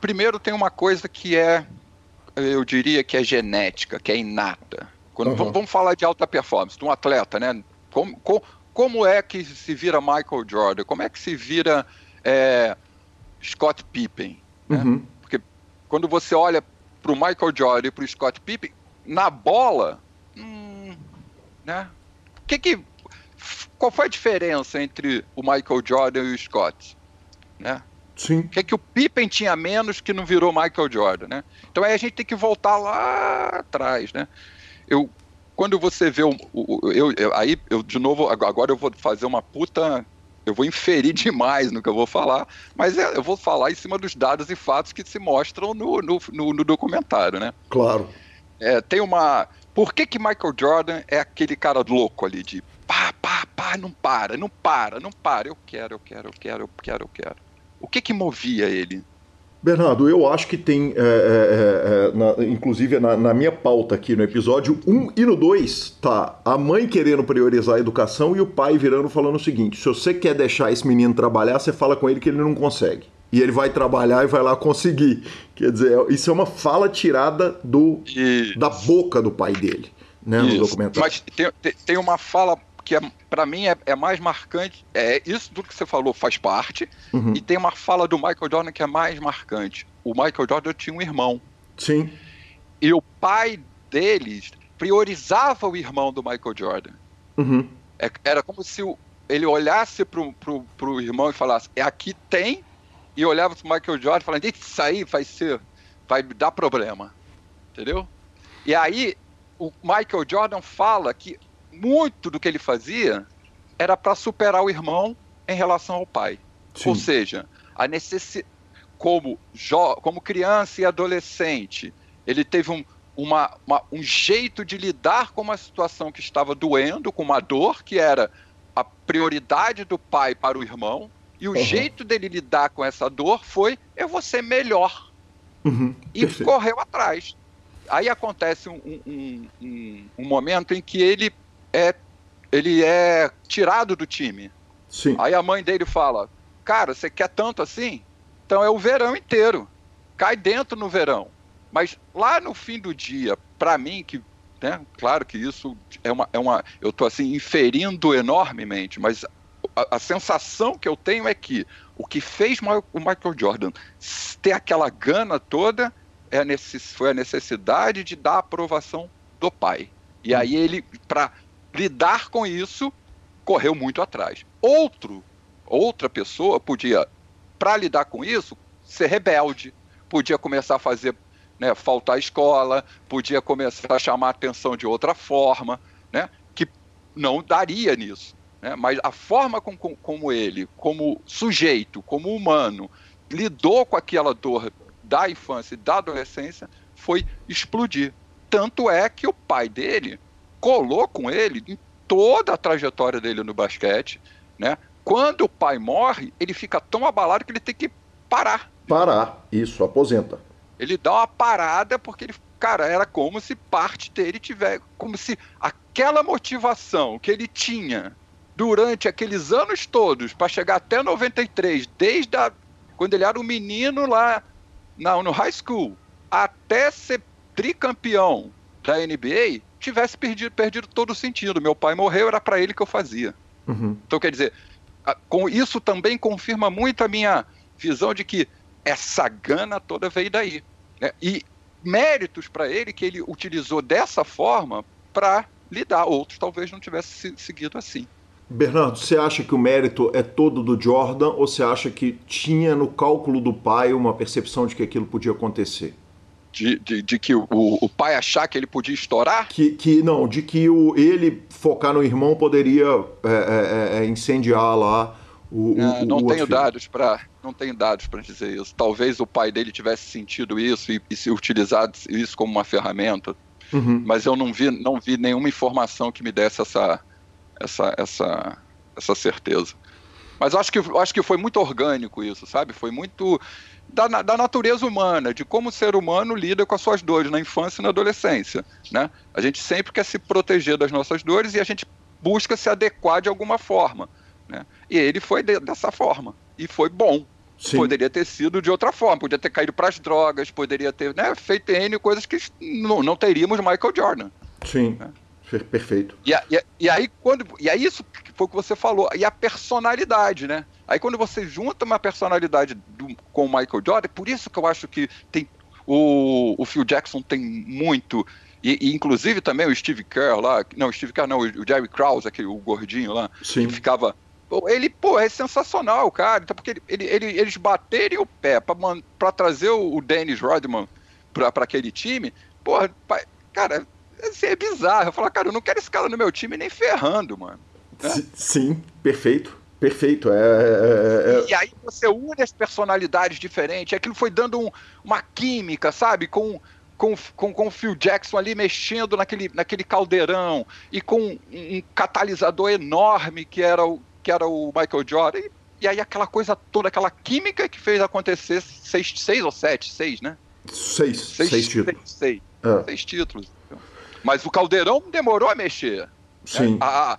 Primeiro tem uma coisa que é, eu diria que é genética, que é inata. Quando, uhum. vamos falar de alta performance, de um atleta, né? Como, como, como, é que se vira Michael Jordan? Como é que se vira é, Scott Pippen? Né? Uhum. Porque quando você olha para o Michael Jordan e para o Scott Pippen, na bola, hum, né? Que que, qual foi a diferença entre o Michael Jordan e o Scott? Né? Sim. O que, é que o Pippen tinha menos que não virou Michael Jordan, né? Então aí a gente tem que voltar lá atrás, né? eu quando você vê o, o eu, eu, aí eu de novo agora eu vou fazer uma puta eu vou inferir demais no que eu vou falar, mas é, eu vou falar em cima dos dados e fatos que se mostram no, no, no, no documentário, né? Claro. É, tem uma. Por que, que Michael Jordan é aquele cara louco ali de pá, pá, pá, não para, não para, não para. Eu quero, eu quero, eu quero, eu quero, eu quero. O que que movia ele? Bernardo, eu acho que tem, é, é, é, na, inclusive na, na, minha pauta aqui no episódio 1 e no 2, tá a mãe querendo priorizar a educação e o pai virando falando o seguinte: se você quer deixar esse menino trabalhar, você fala com ele que ele não consegue. E ele vai trabalhar e vai lá conseguir. Quer dizer, isso é uma fala tirada do, da boca do pai dele, né, no documentário. Mas tem, tem uma fala que é, para mim é, é, mais marcante. É isso tudo que você falou faz parte. Uhum. E tem uma fala do Michael Jordan que é mais marcante. O Michael Jordan tinha um irmão. Sim. E o pai deles priorizava o irmão do Michael Jordan. Uhum. É, era como se o, ele olhasse pro, pro, pro irmão e falasse: é aqui tem. E olhava pro Michael Jordan falando: isso aí vai ser, vai dar problema. Entendeu? E aí o Michael Jordan fala que muito do que ele fazia era para superar o irmão em relação ao pai. Sim. Ou seja, a necessidade como, como criança e adolescente, ele teve um, uma, uma, um jeito de lidar com uma situação que estava doendo, com uma dor, que era a prioridade do pai para o irmão, e o uhum. jeito dele lidar com essa dor foi: eu vou ser melhor. Uhum. E Perfeito. correu atrás. Aí acontece um, um, um, um momento em que ele é ele é tirado do time. Sim. Aí a mãe dele fala: Cara, você quer tanto assim? Então é o verão inteiro. Cai dentro no verão. Mas lá no fim do dia, para mim, que, né, claro que isso é uma. É uma eu estou assim, inferindo enormemente, mas a, a, sensação que eu tenho é que o que fez o Michael Jordan ter aquela gana toda é a necess, foi a necessidade de dar a aprovação do pai. E aí ele, para lidar com isso, correu muito atrás. Outro, outra pessoa podia, para lidar com isso, ser rebelde, podia começar a fazer, né, faltar à escola, podia começar a chamar a atenção de outra forma, né, que não daria nisso. Né, mas a forma com, com, como ele, como sujeito, como humano, lidou com aquela dor da infância e da adolescência foi explodir. Tanto é que o pai dele colou com ele em toda a trajetória dele no basquete, né? Quando o pai morre, ele fica tão abalado que ele tem que parar. Parar, isso, aposenta. Ele dá uma parada porque ele, cara, era como se parte dele tiver, como se aquela motivação que ele tinha durante aqueles anos todos para chegar até 93, desde a, quando ele era um menino lá na, no high school, até ser tricampeão da NBA tivesse perdido, perdido todo o sentido. Meu pai morreu, era para ele que eu fazia. Uhum. Então, quer dizer, com isso também confirma muito a minha visão de que essa gana toda veio daí. Né? E méritos para ele que ele utilizou dessa forma para lidar. Outros talvez não tivessem seguido assim. Bernardo, você acha que o mérito é todo do Jordan ou você acha que tinha no cálculo do pai uma percepção de que aquilo podia acontecer? De, de, de que o, o, pai achar que ele podia estourar? Que, que não, de que o, ele focar no irmão poderia é, é, é, é incendiar lá o, é, não tenho dados para não tenho dados para dizer isso. Talvez o pai dele tivesse sentido isso e, e se utilizado isso como uma ferramenta, uhum. mas eu não vi não vi nenhuma informação que me desse essa essa essa essa certeza. Mas acho que acho que foi muito orgânico isso, sabe? Foi muito da, da, natureza humana, de como o ser humano lida com as suas dores na infância e na adolescência. Né? A gente sempre quer se proteger das nossas dores e a gente busca se adequar de alguma forma. Né? E ele foi de, dessa forma. E foi bom. Sim. Poderia ter sido de outra forma, poderia ter caído para as drogas, poderia ter né, feito N coisas que não, não teríamos Michael Jordan. Sim. Né? Perfeito. E, e, e, aí, quando. E aí, isso foi o que você falou. E a personalidade, né? Aí, quando você junta uma personalidade do, com o Michael Jordan, por isso que eu acho que tem. O, o Phil Jackson tem muito. E, e, inclusive também o Steve Kerr lá, não, o Steve Kerr não, o Jerry Krause, aquele, o gordinho lá, Sim. que ficava ele, pô, é sensacional, cara. Então, porque ele, ele, ele, eles baterem o pé para trazer o, o Dennis Rodman para aquele time, porra, cara, assim, é bizarro. Eu falo, cara, eu não quero esse cara no meu time nem ferrando, mano. Né? Sim, perfeito. Perfeito. É, é, é... E aí você une as personalidades diferentes. Aquilo foi dando um, uma química, sabe? Com, com, com, com o Phil Jackson ali mexendo naquele, naquele caldeirão e com um, um catalisador enorme que era o, que era o Michael Jordan. E, e aí aquela coisa toda, aquela química que fez acontecer seis, seis ou sete, seis, né? Seis, seis, seis títulos. Seis, seis, é. seis títulos. Mas o Caldeirão demorou a mexer. Sim. Né? A,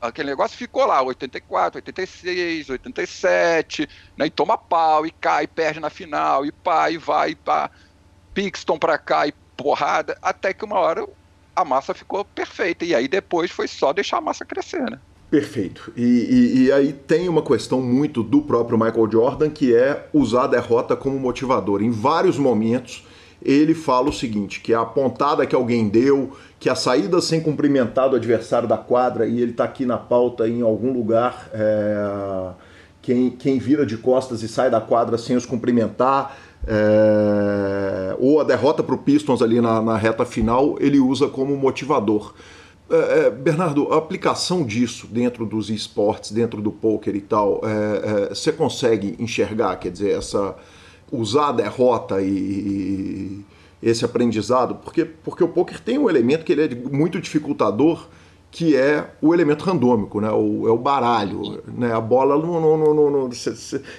aquele negócio ficou lá, 84, 86, 87, né? E toma pau, e cai, perde na final, e pá, e vai, e pá. Pixton pra cá, e porrada, até que uma hora a massa ficou perfeita. E aí depois foi só deixar a massa crescer, né? Perfeito. E, e, e, aí tem uma questão muito do próprio Michael Jordan que é usar a derrota como motivador. Em vários momentos ele fala o seguinte: que a pontada que alguém deu, que a saída sem cumprimentar do adversário da quadra, e ele está aqui na pauta em algum lugar, é, quem, quem vira de costas e sai da quadra sem os cumprimentar. É, ou a derrota para o Pistons ali na, na reta final, ele usa como motivador. É, é, Bernardo, a aplicação disso dentro dos esportes, dentro do poker e tal, é, é, você consegue enxergar, quer dizer, essa usar a derrota e, esse aprendizado, porque, porque o poker tem um elemento que ele é muito dificultador, que é o elemento randômico, né? O, é o baralho, né? A bola não, não, não, não,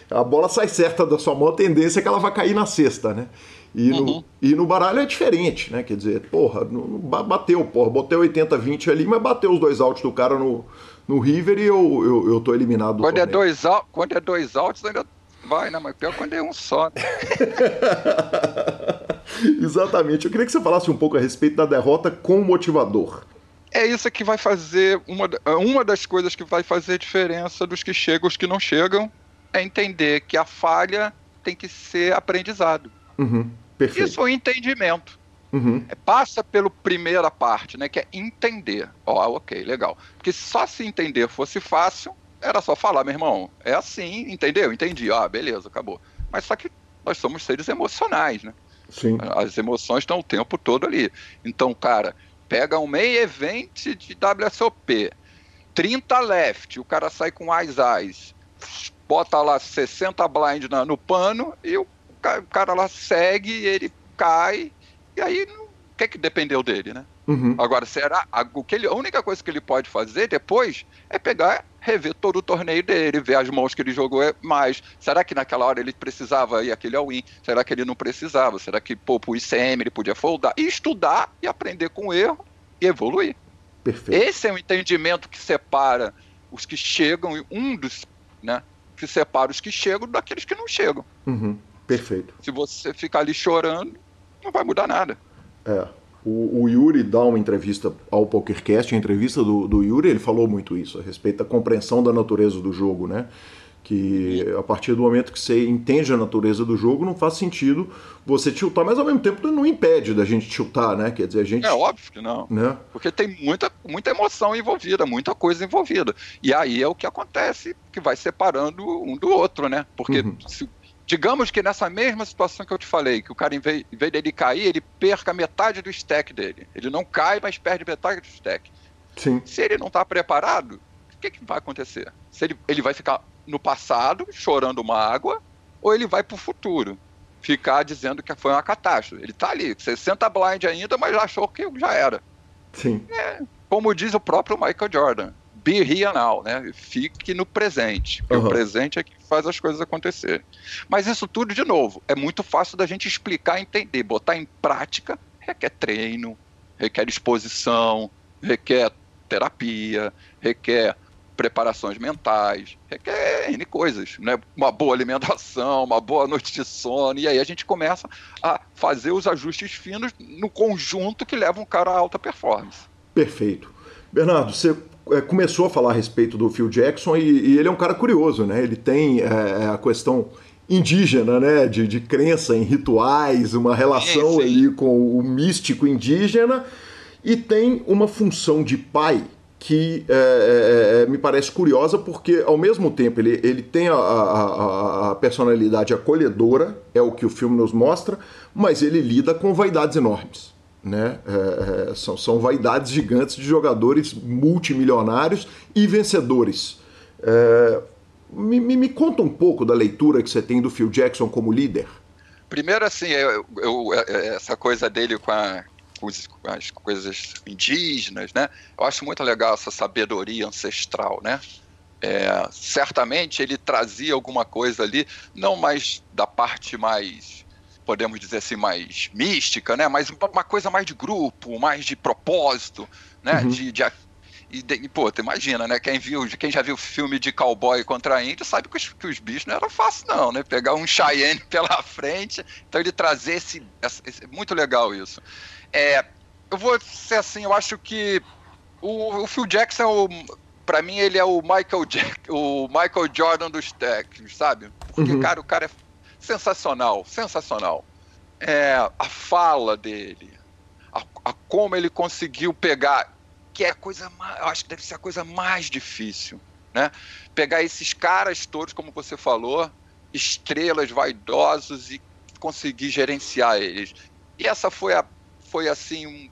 a bola sai certa da sua mão, a tendência é que ela vai cair na cesta, né? E, uhum. no, e no baralho é diferente, né? Quer dizer, porra, não, bateu, porra, botei 80-20 ali, mas bateu os dois outs do cara no, no River e eu, eu, eu tô eliminado quando é dois Quando é dois outs, ainda vai, né? Mas pior quando é um só. Né? Exatamente. Eu queria que você falasse um pouco a respeito da derrota com o motivador. É isso que vai fazer, uma, uma das coisas que vai fazer diferença dos que chegam os que não chegam, é entender que a falha tem que ser aprendizado. Uhum. Perfeito. Isso é o entendimento. Uhum. É, passa pela primeira parte, né? Que é entender. Ó, oh, ok, legal. Porque só se entender fosse fácil, era só falar, meu irmão, é assim, entendeu? Entendi. Ah, beleza, acabou. Mas só que nós somos seres emocionais, né? Sim. As emoções estão o tempo todo ali. Então, cara, pega um meio event de WSOP, 30 left, o cara sai com as eyes, bota lá 60 blind na, no pano e o o cara lá segue, ele cai, e aí o que, é que dependeu dele, né? Uhum. Agora, será. A, o que ele, a única coisa que ele pode fazer depois é pegar, rever todo o torneio dele, ver as mãos que ele jogou mais. Será que naquela hora ele precisava ir aquele all-in? Será que ele não precisava? Será que, pô, pro ICM ele podia foldar? E estudar e aprender com o erro e evoluir. Perfeito. Esse é o entendimento que separa os que chegam, um dos, né? Que separa os que chegam daqueles que não chegam. Uhum. Perfeito. Se você ficar ali chorando, não vai mudar nada. É. O, o, Yuri dá uma entrevista ao PokerCast, a entrevista do, do Yuri, ele falou muito isso, a respeito da compreensão da natureza do jogo, né? que a partir do momento que você entende a natureza do jogo, não faz sentido você tiltar, mas ao mesmo tempo não impede da gente tiltar, né? Quer dizer, a gente. É óbvio que não. Né? Porque tem muita, muita emoção envolvida, muita coisa envolvida. E aí é o que acontece, que vai separando um do outro, né? Porque uhum. se, digamos que nessa mesma situação que eu te falei, que o cara, em vez, em vez dele cair, ele perca metade do stack dele. Ele não cai, mas perde metade do stack. Sim. Se ele não está preparado, o que, que vai acontecer? Se ele, ele vai ficar no passado, chorando mágoa, ou ele vai para o futuro, ficar dizendo que foi uma catástrofe. Ele está ali, 60 blind ainda, mas achou que já era. Sim. É, como diz o próprio Michael Jordan, now, né? Fique no presente. Porque uhum. o presente é que faz as coisas acontecer. Mas isso tudo, de novo, é muito fácil da gente explicar, entender, botar em prática, requer treino, requer exposição, requer terapia, requer preparações mentais, requer N coisas, né? Uma boa alimentação, uma boa noite de sono, e aí a gente começa a fazer os ajustes finos no conjunto que leva um cara a alta performance. Perfeito. Bernardo, você é, começou a falar a respeito do Phil Jackson e, e ele é um cara curioso, né? Ele tem é, é a questão indígena, né? De, de crença em rituais, uma relação ali com o místico indígena e tem uma função de pai que é, é, é, me parece curiosa porque, ao mesmo tempo, ele, ele tem a, a, a, personalidade acolhedora, é o que o filme nos mostra, mas ele lida com vaidades enormes. Né? É, é são, são vaidades gigantes de jogadores multimilionários e vencedores. É, me, me, me, conta um pouco da leitura que você tem do Phil Jackson como líder. Primeiro, assim, eu, eu, essa coisa dele com a, as coisas indígenas, né? Eu acho muito legal essa sabedoria ancestral, né? É, certamente ele trazia alguma coisa ali, não mais da parte mais, podemos dizer assim, mais mística, né? Mas uma coisa mais de grupo, mais de propósito, né? Uhum. De, de, e, e, pô, tu imagina, né? Quem, viu, quem já viu filme de cowboy contra índio sabe que os, que os bichos não eram fácil, não, né? Pegar um Cheyenne pela frente, então ele trazer esse, esse. Muito legal isso. É, eu vou ser assim, eu acho que o, o Phil Jackson, para mim, ele é o Michael, Jack, o Michael Jordan dos técnicos, sabe? Porque, uhum. cara, o cara é sensacional, sensacional. É, a fala dele, a, a, como ele conseguiu pegar, que é a coisa mais, eu acho que deve ser a coisa mais difícil, né? Pegar esses caras todos, como você falou, estrelas vaidosos e conseguir gerenciar eles. E essa foi a foi assim um,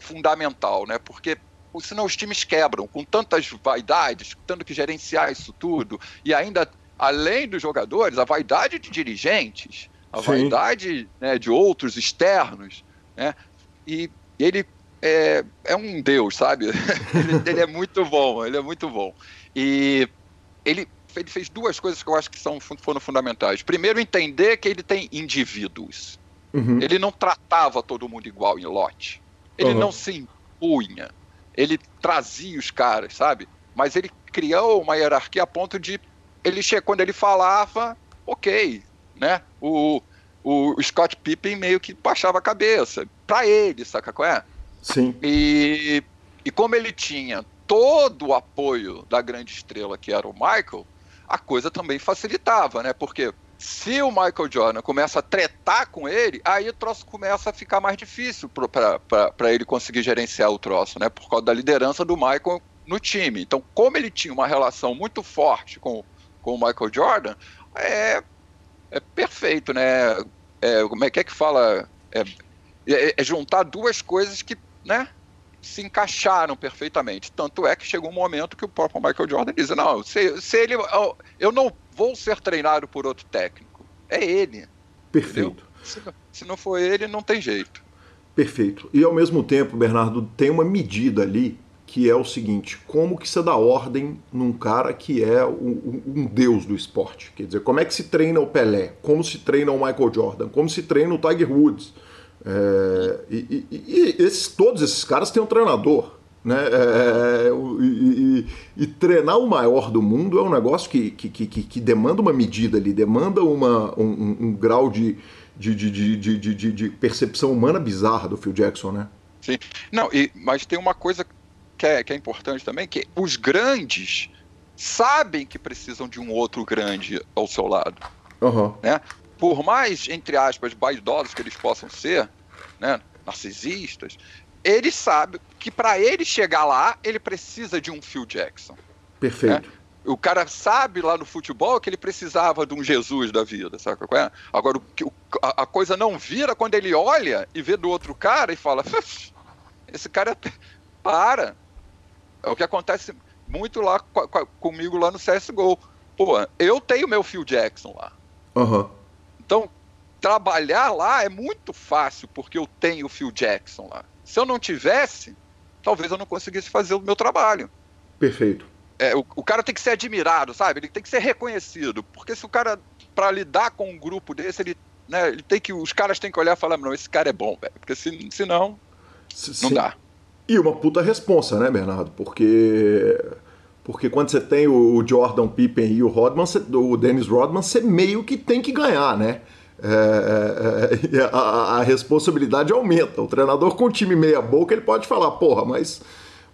fundamental, né? Porque senão os times quebram com tantas vaidades, tendo que gerenciar isso tudo e ainda além dos jogadores, a vaidade de dirigentes, a Sim. vaidade né, de outros externos, né? E ele é, é um deus, sabe? ele, ele, é muito bom, ele é muito bom. E ele, ele fez duas coisas que eu acho que são, foram fundamentais. Primeiro, entender que ele tem indivíduos. Uhum. Ele não tratava todo mundo igual em lote. Ele uhum. não se impunha. Ele trazia os caras, sabe? Mas ele criou uma hierarquia a ponto de ele quando ele falava, ok, né? O, o Scott Pippen meio que baixava a cabeça para ele, saca qual é? Sim. E, e como ele tinha todo o apoio da grande estrela que era o Michael, a coisa também facilitava, né? Porque se o Michael Jordan começa a tretar com ele, aí o troço começa a ficar mais difícil para ele conseguir gerenciar o troço, né? Por causa da liderança do Michael no time. Então, como ele tinha uma relação muito forte com, com o Michael Jordan, é, é perfeito, né? É, como é que é que fala? É, é, é juntar duas coisas que, né? se encaixaram perfeitamente. Tanto é que chegou um momento que o próprio Michael Jordan diz: Não, se, se ele. Eu não vou ser treinado por outro técnico. É ele. Perfeito. Se, se não for ele, não tem jeito. Perfeito. E ao mesmo tempo, Bernardo, tem uma medida ali que é o seguinte: como que você dá ordem num cara que é um, um, deus do esporte? Quer dizer, como é que se treina o Pelé? Como se treina o Michael Jordan? Como se treina o Tiger Woods? É, e, e, e esses, todos esses caras têm um treinador. Né? É, é e, e, treinar o maior do mundo é um negócio que, que, que, que demanda uma medida ali, demanda uma, um, um grau de, de, de, de, percepção humana bizarra do Phil Jackson, né? Sim. Não, e, mas tem uma coisa que é, que é importante também, que os grandes sabem que precisam de um outro grande ao seu lado. Uhum. Né? Por mais, entre aspas, vaidosos que eles possam ser, né? narcisistas, ele sabe que para ele chegar lá, ele precisa de um Phil Jackson. Perfeito. Né? O cara sabe lá no futebol que ele precisava de um Jesus da vida, sabe qual é? Agora, o, a, a coisa não vira quando ele olha e vê do outro cara e fala: esse cara é para. É o que acontece muito lá comigo lá no CSGO. Pô, eu tenho meu Phil Jackson lá. Uhum. Então, trabalhar lá é muito fácil porque eu tenho o Phil Jackson lá. Se eu não tivesse, talvez eu não conseguisse fazer o meu trabalho. Perfeito é, o, o, cara tem que ser admirado, sabe? Ele tem que ser reconhecido. Porque se o cara, para lidar com um grupo desse, ele, né, ele tem que. Os caras têm que olhar e falar, não, esse cara é bom, velho. Porque se, se não, não dá. E uma puta responsa, né, Bernardo? Porque. Porque quando você tem o Jordan Pippen e o Rodman, o Dennis Rodman, você meio que tem que ganhar, né? É, é, é a, a, responsabilidade aumenta. O treinador com um time meia boca, ele pode falar, porra, mas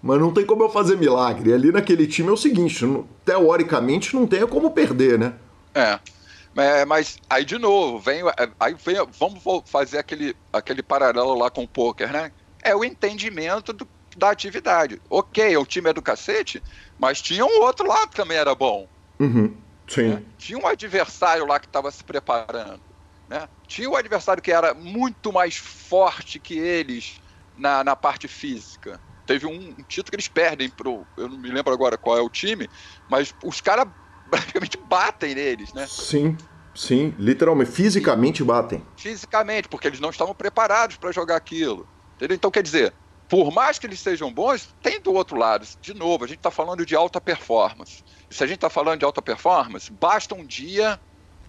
mas não tem como eu fazer milagre. Ali naquele time é o seguinte, teoricamente não tem como perder, né? É. é. Mas aí de novo, vem, é, aí vem, vamos fazer aquele, aquele paralelo lá com o poker, né? É o entendimento do, da atividade. Ok, o time é do cacete, mas tinha um outro lado que também era bom. Uhum. Sim. Né? Tinha um adversário lá que estava se preparando. Né? Tinha um adversário que era muito mais forte que eles na, na parte física teve um, um, título que eles perdem pro. Eu não me lembro agora qual é o time, mas os caras praticamente batem neles, né? Sim. Sim, literalmente, fisicamente batem. Fisicamente, porque eles não estavam preparados para jogar aquilo. Entendeu? Então, quer dizer, por mais que eles sejam bons, tem do outro lado. De novo, a gente está falando de alta performance. E se a gente está falando de alta performance, basta um dia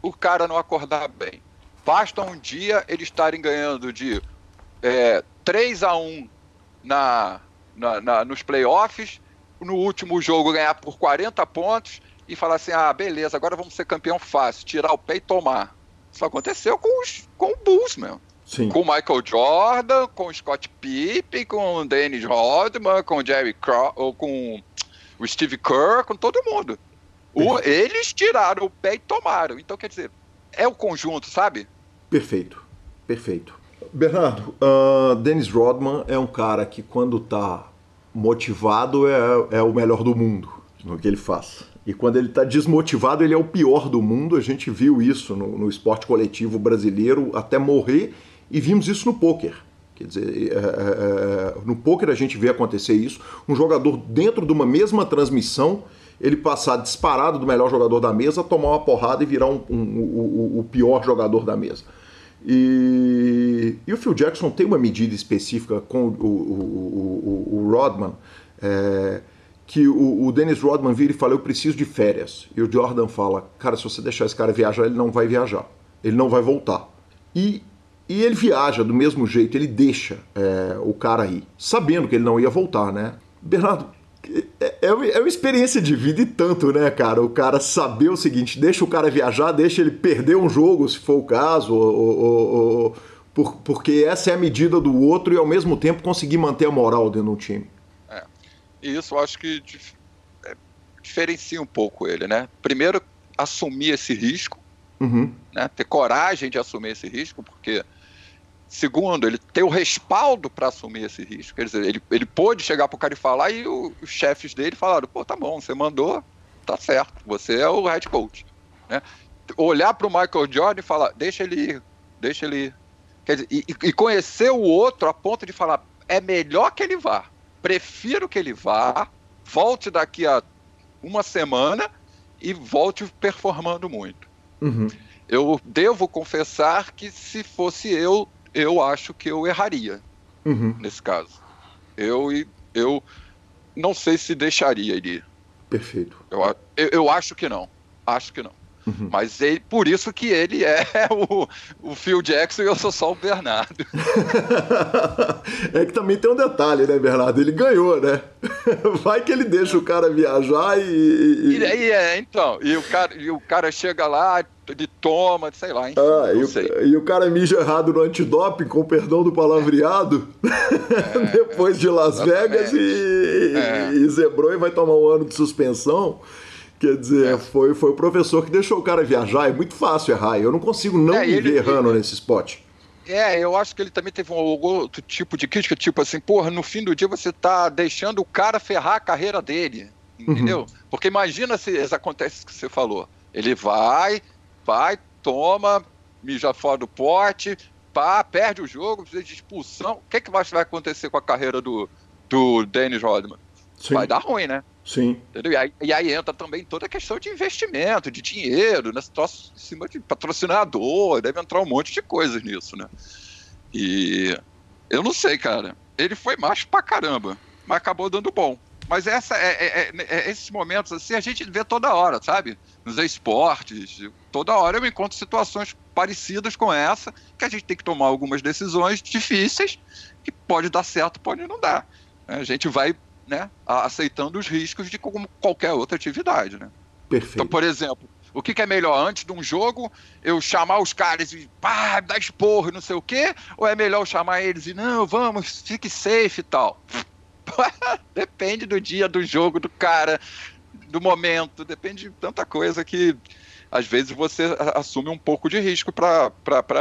o cara não acordar bem. Basta um dia eles estarem ganhando de é, 3 a 1 na, na, na, nos playoffs, no último jogo ganhar por 40 pontos e falar assim: ah, beleza, agora vamos ser campeão fácil, tirar o pé e tomar. Isso aconteceu com, os, com o Bulls mesmo. Sim. Com o Michael Jordan, com o Scott Pippen, com o Dennis Rodman, com o Jerry Crow, ou com o Steve Kerr, com todo mundo. O, eles tiraram o pé e tomaram. Então, quer dizer, é o conjunto, sabe? Perfeito, perfeito. Bernardo, uh, Dennis Rodman é um cara que quando tá motivado é, é o melhor do mundo no que ele faz. E quando ele está desmotivado, ele é o pior do mundo. A gente viu isso no, no, esporte coletivo brasileiro até morrer e vimos isso no pôquer. Quer dizer, é, é, é, no pôquer a gente vê acontecer isso. Um jogador dentro de uma mesma transmissão, ele passar disparado do melhor jogador da mesa, tomar uma porrada e virar um, um, um, o pior jogador da mesa. E, e, o Phil Jackson tem uma medida específica com o, o, o, o Rodman, é, que o, Dennis Rodman vira e fala: Eu preciso de férias. E o Jordan fala: Cara, se você deixar esse cara viajar, ele não vai viajar, ele não vai voltar. E, e ele viaja do mesmo jeito, ele deixa é, o cara aí, sabendo que ele não ia voltar, né? Bernardo, é, é, é uma experiência de vida e tanto, né, cara? O cara saber o seguinte: deixa o cara viajar, deixa ele perder um jogo, se for o caso, ou, ou, ou, por, porque essa é a medida do outro e ao mesmo tempo conseguir manter a moral dentro do time. É. E isso eu acho que dif é, diferencia um pouco ele, né? Primeiro, assumir esse risco, uhum. né? ter coragem de assumir esse risco, porque Segundo, ele tem o respaldo para assumir esse risco. Quer dizer, ele, ele pôde chegar para o cara e falar e o, os chefes dele falaram: pô, tá bom, você mandou, tá certo, você é o head coach. Né? Olhar para o Michael Jordan e falar: deixa ele ir, deixa ele ir. Quer dizer, e, e conhecer o outro a ponto de falar: é melhor que ele vá, prefiro que ele vá, volte daqui a uma semana e volte performando muito. Uhum. Eu devo confessar que se fosse eu, eu acho que eu erraria uhum. nesse caso. Eu, eu não sei se deixaria ele ir. Perfeito. Eu, eu, eu, acho que não. Acho que não. Uhum. Mas ele, por isso que ele é o, o Phil Jackson e eu sou só o Bernardo. é que também tem um detalhe, né, Bernardo? Ele ganhou, né? Vai que ele deixa o cara viajar e. E, e é, então. E o, cara, e o cara chega lá, ele toma, sei lá, enfim, ah, e, o, e, o, cara mija errado no antidoping, com perdão do palavreado, é, depois de Las exatamente. Vegas e, é. e zebrou e vai tomar um ano de suspensão. Quer dizer, é. foi, foi o professor que deixou o cara viajar. É muito fácil errar. Eu não consigo não é, me ver errando ele, nesse spot. É, eu acho que ele também teve um outro tipo de crítica, tipo assim, porra, no fim do dia você tá deixando o cara ferrar a carreira dele. Entendeu? Uhum. Porque imagina se acontece o que você falou. Ele vai, vai, toma, mija fora do pote, pá, perde o jogo, precisa de expulsão. O que, que vai acontecer com a carreira do, do Dennis Rodman? Sim. Vai dar ruim, né? Sim. E aí, e aí, entra também toda a questão de investimento, de dinheiro, né? em cima de patrocinador, deve entrar um monte de coisas nisso, né? E eu não sei, cara. Ele foi macho pra caramba, mas acabou dando bom. Mas essa é, é, é, é esses momentos assim a gente vê toda hora, sabe? Nos esportes, toda hora eu encontro situações parecidas com essa, que a gente tem que tomar algumas decisões difíceis, que pode dar certo, pode não dar. A gente vai né, aceitando os riscos de como qualquer outra atividade. Né? Perfeito. Então, por exemplo, o que, que, é melhor? Antes de um jogo, eu chamar os caras e pá, dar esporro não sei o quê? Ou é melhor eu chamar eles e não, vamos, fique safe e tal? depende do dia, do jogo, do cara, do momento, depende de tanta coisa que às vezes você assume um pouco de risco para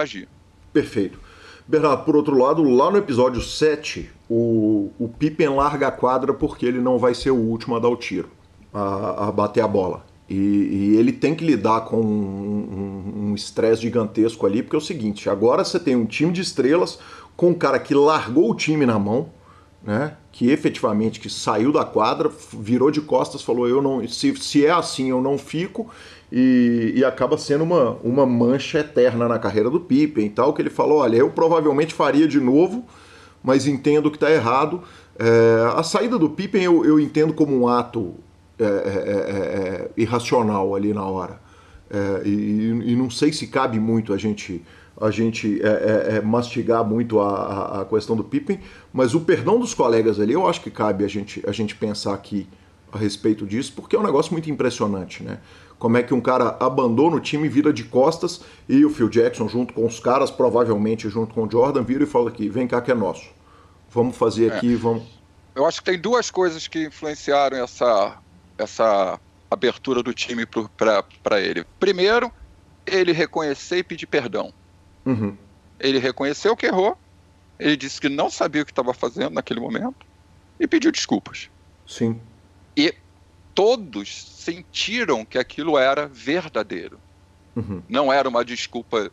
agir. Perfeito. Bernardo, por outro lado, lá no episódio 7, o, o Pippen larga a quadra porque ele não vai ser o último a dar o tiro, a, a bater a bola. E, e, ele tem que lidar com um estresse um gigantesco ali, porque é o seguinte: agora você tem um time de estrelas com um cara que largou o time na mão, né? Que efetivamente que saiu da quadra, virou de costas, falou: eu não, se, se é assim, eu não fico e, e, acaba sendo uma, uma mancha eterna na carreira do Pippen e tal, que ele falou, olha, eu provavelmente faria de novo, mas entendo que está errado. É, a saída do Pippen eu, eu entendo como um ato é, é, é, é irracional ali na hora. É, e, e, não sei se cabe muito a gente a gente mastigar muito a, a, questão do Pippen, mas o perdão dos colegas ali, eu acho que cabe a gente, a gente pensar aqui a respeito disso, porque é um negócio muito impressionante, né? Como é que um cara abandona o time, vira de costas e o Phil Jackson, junto com os caras, provavelmente junto com o Jordan, vira e fala aqui: vem cá que é nosso. Vamos fazer é. aqui, vamos. Eu acho que tem duas coisas que influenciaram essa, essa abertura do time para ele. Primeiro, ele reconhecer e pedir perdão. Uhum. Ele reconheceu que errou, ele disse que não sabia o que estava fazendo naquele momento e pediu desculpas. Sim. E todos sentiram que aquilo era verdadeiro. Uhum. Não era uma desculpa,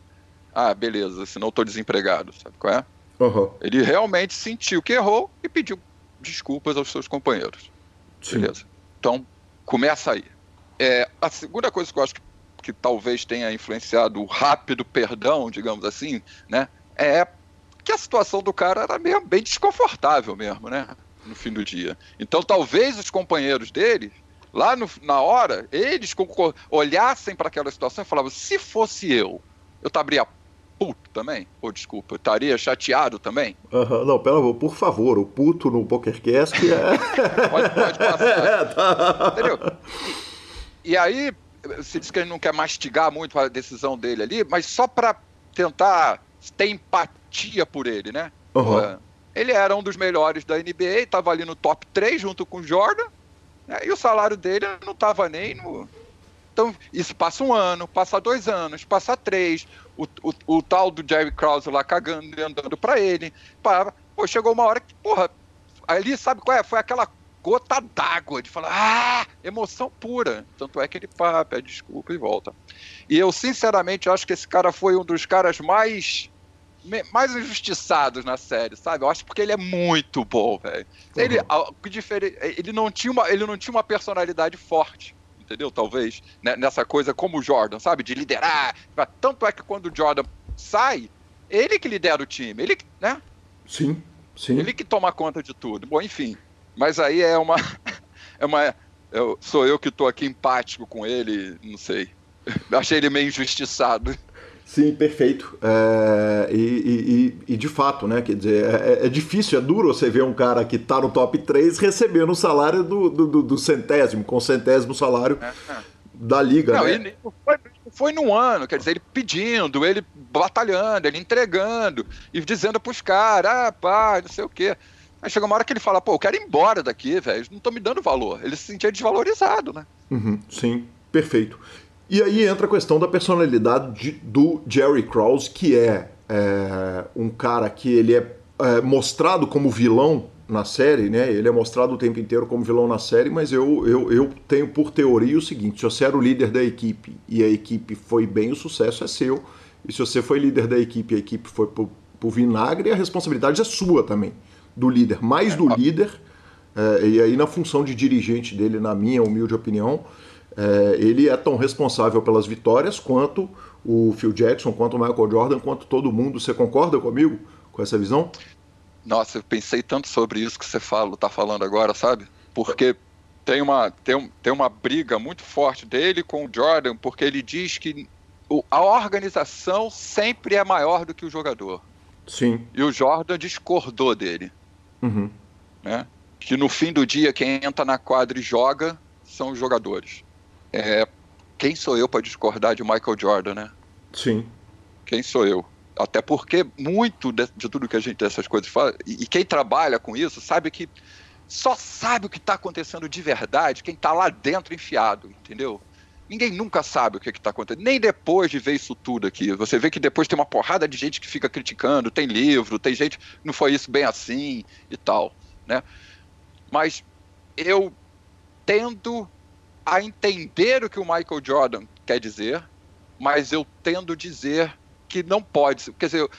ah, beleza, senão estou desempregado, sabe qual é? Uhum. Ele realmente sentiu que errou e pediu desculpas aos seus companheiros. Sim. Beleza. Então, começa aí. É, a segunda coisa que eu acho que, que talvez tenha influenciado o rápido perdão, digamos assim, né, é que a situação do cara era bem desconfortável mesmo, né? No fim do dia. Então, talvez os companheiros dele lá no, na hora, eles olhassem para aquela situação e falavam: se fosse eu, eu estaria puto também? Ou desculpa, eu estaria chateado também? Uhum, não, pera, por favor, o puto no PokerCast é. pode, pode passar. É, tá. Entendeu? E, e aí, você diz que ele não quer mastigar muito a decisão dele ali, mas só para tentar ter empatia por ele, né? Uhum. Ele era um dos melhores da NBA, estava ali no top 3 junto com o Jordan. Né? E o salário dele não estava nem no. Então, isso passa um ano, passa dois anos, passa três. O, o, o tal do Jerry Krause lá cagando e andando para ele. Pá, pô, chegou uma hora que, porra, ali sabe qual é? Foi aquela gota d'água de falar, ah, emoção pura. Tanto é que ele pá, pede desculpa e volta. E eu, sinceramente, acho que esse cara foi um dos caras mais mais injustiçados na série, sabe? Eu acho porque ele é muito bom, velho. Uhum. Ele, ele, não tinha uma, ele não tinha uma personalidade forte, entendeu? Talvez, né? nessa coisa como o Jordan, sabe? De liderar. Tanto é que quando o Jordan sai, ele que lidera o time, ele, né? Sim, sim. Ele que toma conta de tudo. Bom, enfim. Mas aí é uma. É uma eu, sou eu que estou aqui empático com ele, não sei. achei ele meio injustiçado. Sim, perfeito. É, e, e, e, de fato, né? Quer dizer, é, é, difícil, é duro você ver um cara que tá no top 3 recebendo o salário do, do, do centésimo, com o centésimo salário é, é. da liga. Não, né? foi, foi num ano, quer dizer, ele pedindo, ele batalhando, ele entregando e dizendo pros caras, ah, pá, não sei o quê. Aí chega uma hora que ele fala, pô, eu quero ir embora daqui, velho, não estão me dando valor. Ele se sentia desvalorizado, né? Uhum, sim, perfeito. E aí entra a questão da personalidade de, do Jerry Krause, que é, é, um cara que ele é, é, mostrado como vilão na série, né? Ele é mostrado o tempo inteiro como vilão na série, mas eu, eu, eu tenho por teoria o seguinte: se você era o líder da equipe e a equipe foi bem, o sucesso é seu. E se você foi líder da equipe e a equipe foi pro, pro vinagre, a responsabilidade é sua também, do líder, mais do é, líder. É, e aí, na função de dirigente dele, na minha humilde opinião, é, ele é tão responsável pelas vitórias quanto o Phil Jackson, quanto o Michael Jordan, quanto todo mundo. Você concorda comigo com essa visão? Nossa, eu pensei tanto sobre isso que você fala, tá falando agora, sabe? Porque tem uma, tem, tem uma briga muito forte dele com o Jordan, porque ele diz que a organização sempre é maior do que o jogador. Sim. E o Jordan discordou dele. Uhum. Né? Que no fim do dia, quem entra na quadra e joga são os jogadores. É, quem sou eu para discordar de Michael Jordan, né? Sim. Quem sou eu? Até porque muito de, de tudo que a gente dessas coisas fala, e, e, quem trabalha com isso sabe que só sabe o que está acontecendo de verdade quem está lá dentro enfiado, entendeu? Ninguém nunca sabe o que está acontecendo, nem depois de ver isso tudo aqui. Você vê que depois tem uma porrada de gente que fica criticando, tem livro, tem gente, não foi isso bem assim e tal, né? Mas eu tendo a entender o que o Michael Jordan quer dizer, mas eu tendo dizer que não pode. Quer dizer,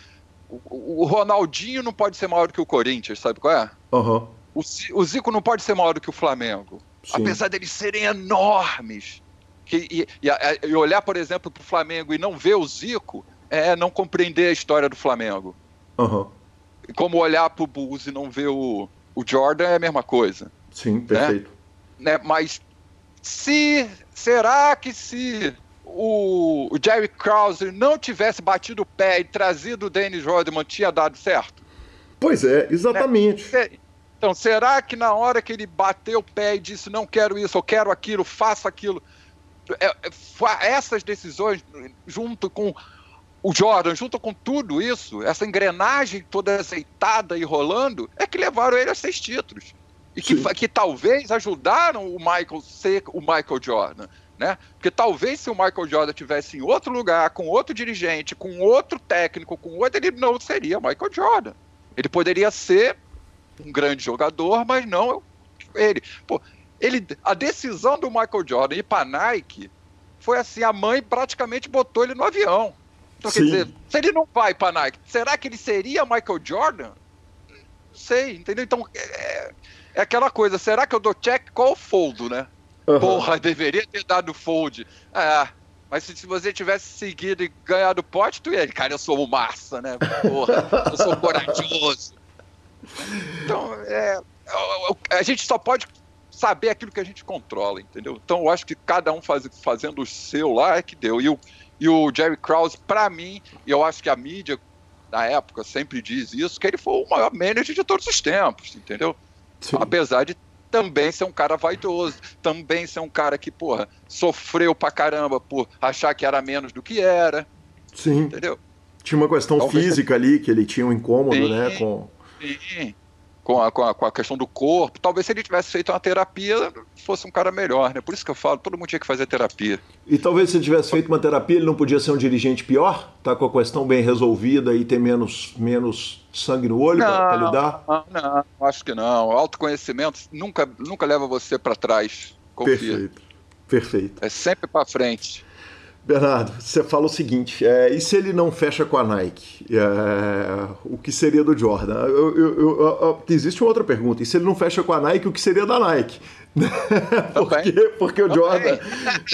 o, o Ronaldinho não pode ser maior do que o Corinthians, sabe qual é? Uhum. O, o Zico não pode ser maior do que o Flamengo. Sim. Apesar deles serem enormes. Que, e, e, e, olhar, por exemplo, para o Flamengo e não ver o Zico é não compreender a história do Flamengo. Uhum. Como olhar para o Bulls e não ver o, o Jordan é a mesma coisa. Sim, perfeito. Né? né? Mas se será que se o, o Jerry Krause não tivesse batido o pé e trazido o Dennis Rodman tinha dado certo? Pois é, exatamente. Né? Então, será que na hora que ele bateu o pé e disse não quero isso, eu quero aquilo, faço aquilo, é, é, essas decisões, junto com o Jordan, junto com tudo isso, essa engrenagem toda azeitada e rolando, é que levaram ele a seis títulos e que, que, talvez ajudaram o Michael ser o Michael Jordan. Né? Porque talvez se o Michael Jordan tivesse em outro lugar, com outro dirigente, com outro técnico, com outro, ele não seria Michael Jordan. Ele poderia ser um grande jogador, mas não ele. Pô, ele a decisão do Michael Jordan ir para Nike foi assim, a mãe praticamente botou ele no avião. Então, Sim. quer dizer, se ele não vai para Nike, será que ele seria Michael Jordan? Não sei, entendeu? Então, é, é aquela coisa, será que eu dou check qual foldo, né? Uhum. Porra, deveria ter dado fold. É, mas se, se você tivesse seguido e ganhado pote, tu ia, cara, eu sou massa, né? Porra, eu sou corajoso. Então, é, a gente só pode saber aquilo que a gente controla, entendeu? Então, eu acho que cada um faz, fazendo o seu lá é que deu. E o, e o Jerry Krause, para mim, e eu acho que a mídia na época sempre diz isso, que ele foi o maior manager de todos os tempos, entendeu? Sim. Apesar de também ser um cara vaidoso, também ser um cara que, porra, sofreu pra caramba por achar que era menos do que era. Sim. Entendeu? Tinha uma questão Talvez física ali, que ele tinha um incômodo, sim, né? Com... Sim com a, com a, com a questão do corpo. Talvez se ele tivesse feito uma terapia, fosse um cara melhor, né? Por isso que eu falo, todo mundo tinha que fazer terapia. E talvez se ele tivesse feito uma terapia, ele não podia ser um dirigente pior? Tá com a questão bem resolvida e ter menos, menos sangue no olho para lidar? Não, não, acho que não. Autoconhecimento nunca, nunca leva você para trás. Confia. Perfeito. Perfeito. É sempre para frente. Bernardo, você fala o seguinte: é, e se ele não fecha com a Nike? É, o que seria do Jordan? Eu, eu, eu, existe uma outra pergunta: e se ele não fecha com a Nike, o que seria da Nike? porque, porque o Jordan.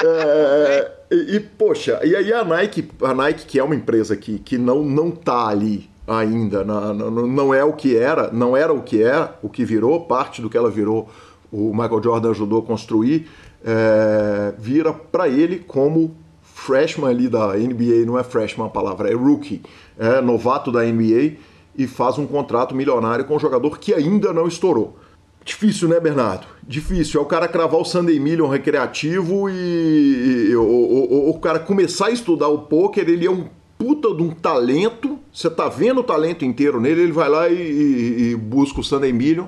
É, e, e, poxa, e aí a Nike, a Nike, que é uma empresa que, que não, não tá ali ainda, na, não é o que era, não era o que era, o que virou, parte do que ela virou, o Michael Jordan ajudou a construir, é, vira para ele como freshman ali da NBA, não é freshman a palavra, é rookie, é novato da NBA e faz um contrato milionário com um jogador que ainda não estourou. Difícil, né, Bernardo? Difícil. É o cara cravar o Sunday Million recreativo e, e, e o, o, o, cara começar a estudar o poker, ele é um puta de um talento. Você tá vendo o talento inteiro nele, ele vai lá e, e busca o Sunday Million.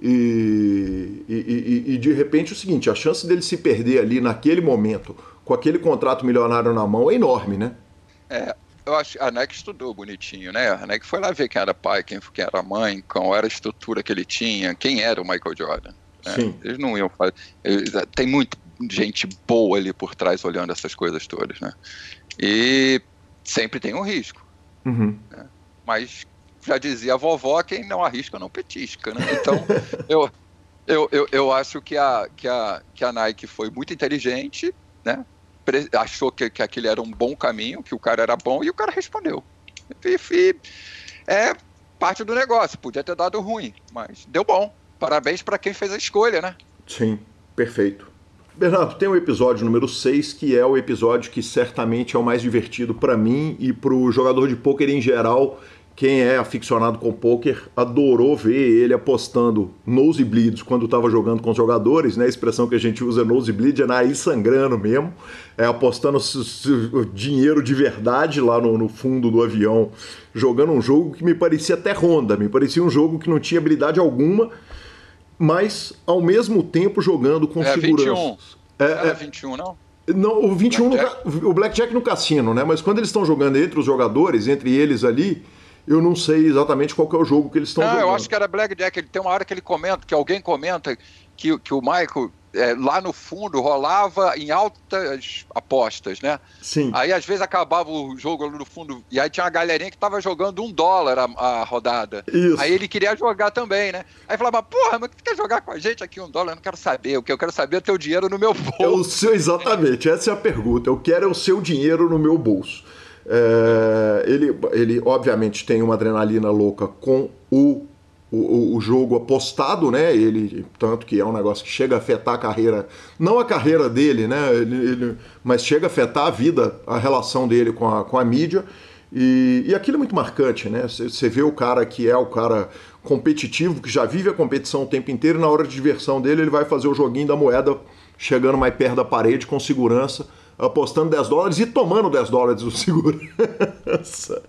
E, e, e, de repente é o seguinte, a chance dele se perder ali naquele momento, com aquele contrato milionário na mão, é enorme, né? É, eu acho a NEC estudou bonitinho, né? A NEC foi lá ver quem era pai, quem, quem era mãe, qual era a estrutura que ele tinha, quem era o Michael Jordan. Né? Sim. Eles não iam fazer. Eles, tem muita gente boa ali por trás olhando essas coisas todas, né? E sempre tem um risco. Uhum. Né? Mas já dizia a vovó, quem não arrisca não petisca, né? Então, eu, eu, eu, eu acho que a, que, a, que a Nike foi muito inteligente, né? Achou que, que aquele era um bom caminho, que o cara era bom, e o cara respondeu. E, e é parte do negócio, podia ter dado ruim, mas deu bom. Parabéns para quem fez a escolha, né? Sim, perfeito. Bernardo, tem o episódio número 6, que é o episódio que certamente é o mais divertido para mim e para o jogador de pôquer em geral quem é aficionado com poker adorou ver ele apostando nosebleeds quando estava jogando com os jogadores, né? A expressão que a gente usa nosebleed é nariz sangrando mesmo, é apostando dinheiro de verdade lá no, no, fundo do avião, jogando um jogo que me parecia até ronda, me parecia um jogo que não tinha habilidade alguma, mas ao mesmo tempo jogando com é, segurança. 21. É, é 21, não? Não, o 21 Blackjack. No, o Blackjack no cassino, né? Mas quando eles estão jogando entre os jogadores, entre eles ali, eu não sei exatamente qual é o jogo que eles estão jogando. eu acho que era Blackjack. Ele tem uma hora que ele comenta, que alguém comenta que, que o Michael é, lá no fundo rolava em altas apostas, né? Sim. Aí às vezes acabava o jogo ali no fundo e aí tinha uma galerinha que tava jogando um dólar a, a rodada. Isso. Aí ele queria jogar também, né? Aí falava, porra, mas tu quer jogar com a gente aqui um dólar? Eu não quero saber. O que eu quero saber é ter o dinheiro no meu bolso. É o seu, exatamente, essa é a pergunta. Eu quero é o seu dinheiro no meu bolso. É, ele, ele, obviamente, tem uma adrenalina louca com o, o, o, jogo apostado, né? Ele, tanto que é um negócio que chega a afetar a carreira, não a carreira dele, né? Ele, ele, mas chega a afetar a vida, a relação dele com a, com a mídia. E, e aquilo é muito marcante, né? Você vê o cara que é o cara competitivo, que já vive a competição o tempo inteiro, e na hora de diversão dele, ele vai fazer o joguinho da moeda chegando mais perto da parede com segurança apostando 10 dólares e tomando 10 dólares do segurança.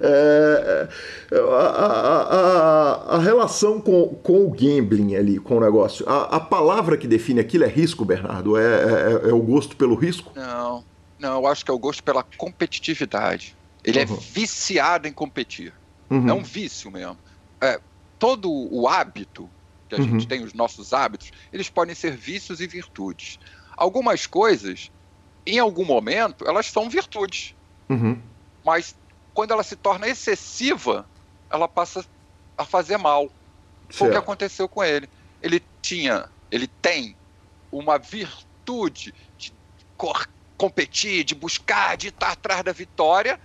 É, é, a, a, a, a, relação com, com o gambling ali, com o negócio, a, palavra que define aquilo é risco, Bernardo? É, é, é, o gosto pelo risco? Não, não, eu acho que é o gosto pela competitividade. Ele é uhum. é viciado em competir. Uhum. É um vício mesmo. É, todo o hábito que a uhum. gente tem, os nossos hábitos, eles podem ser vícios e virtudes. Algumas coisas em algum momento, elas são virtudes. Uhum. Mas quando ela se torna excessiva, ela passa a fazer mal. Foi o que aconteceu com ele. Ele tinha, ele tem uma virtude de competir, de buscar, de estar atrás da vitória,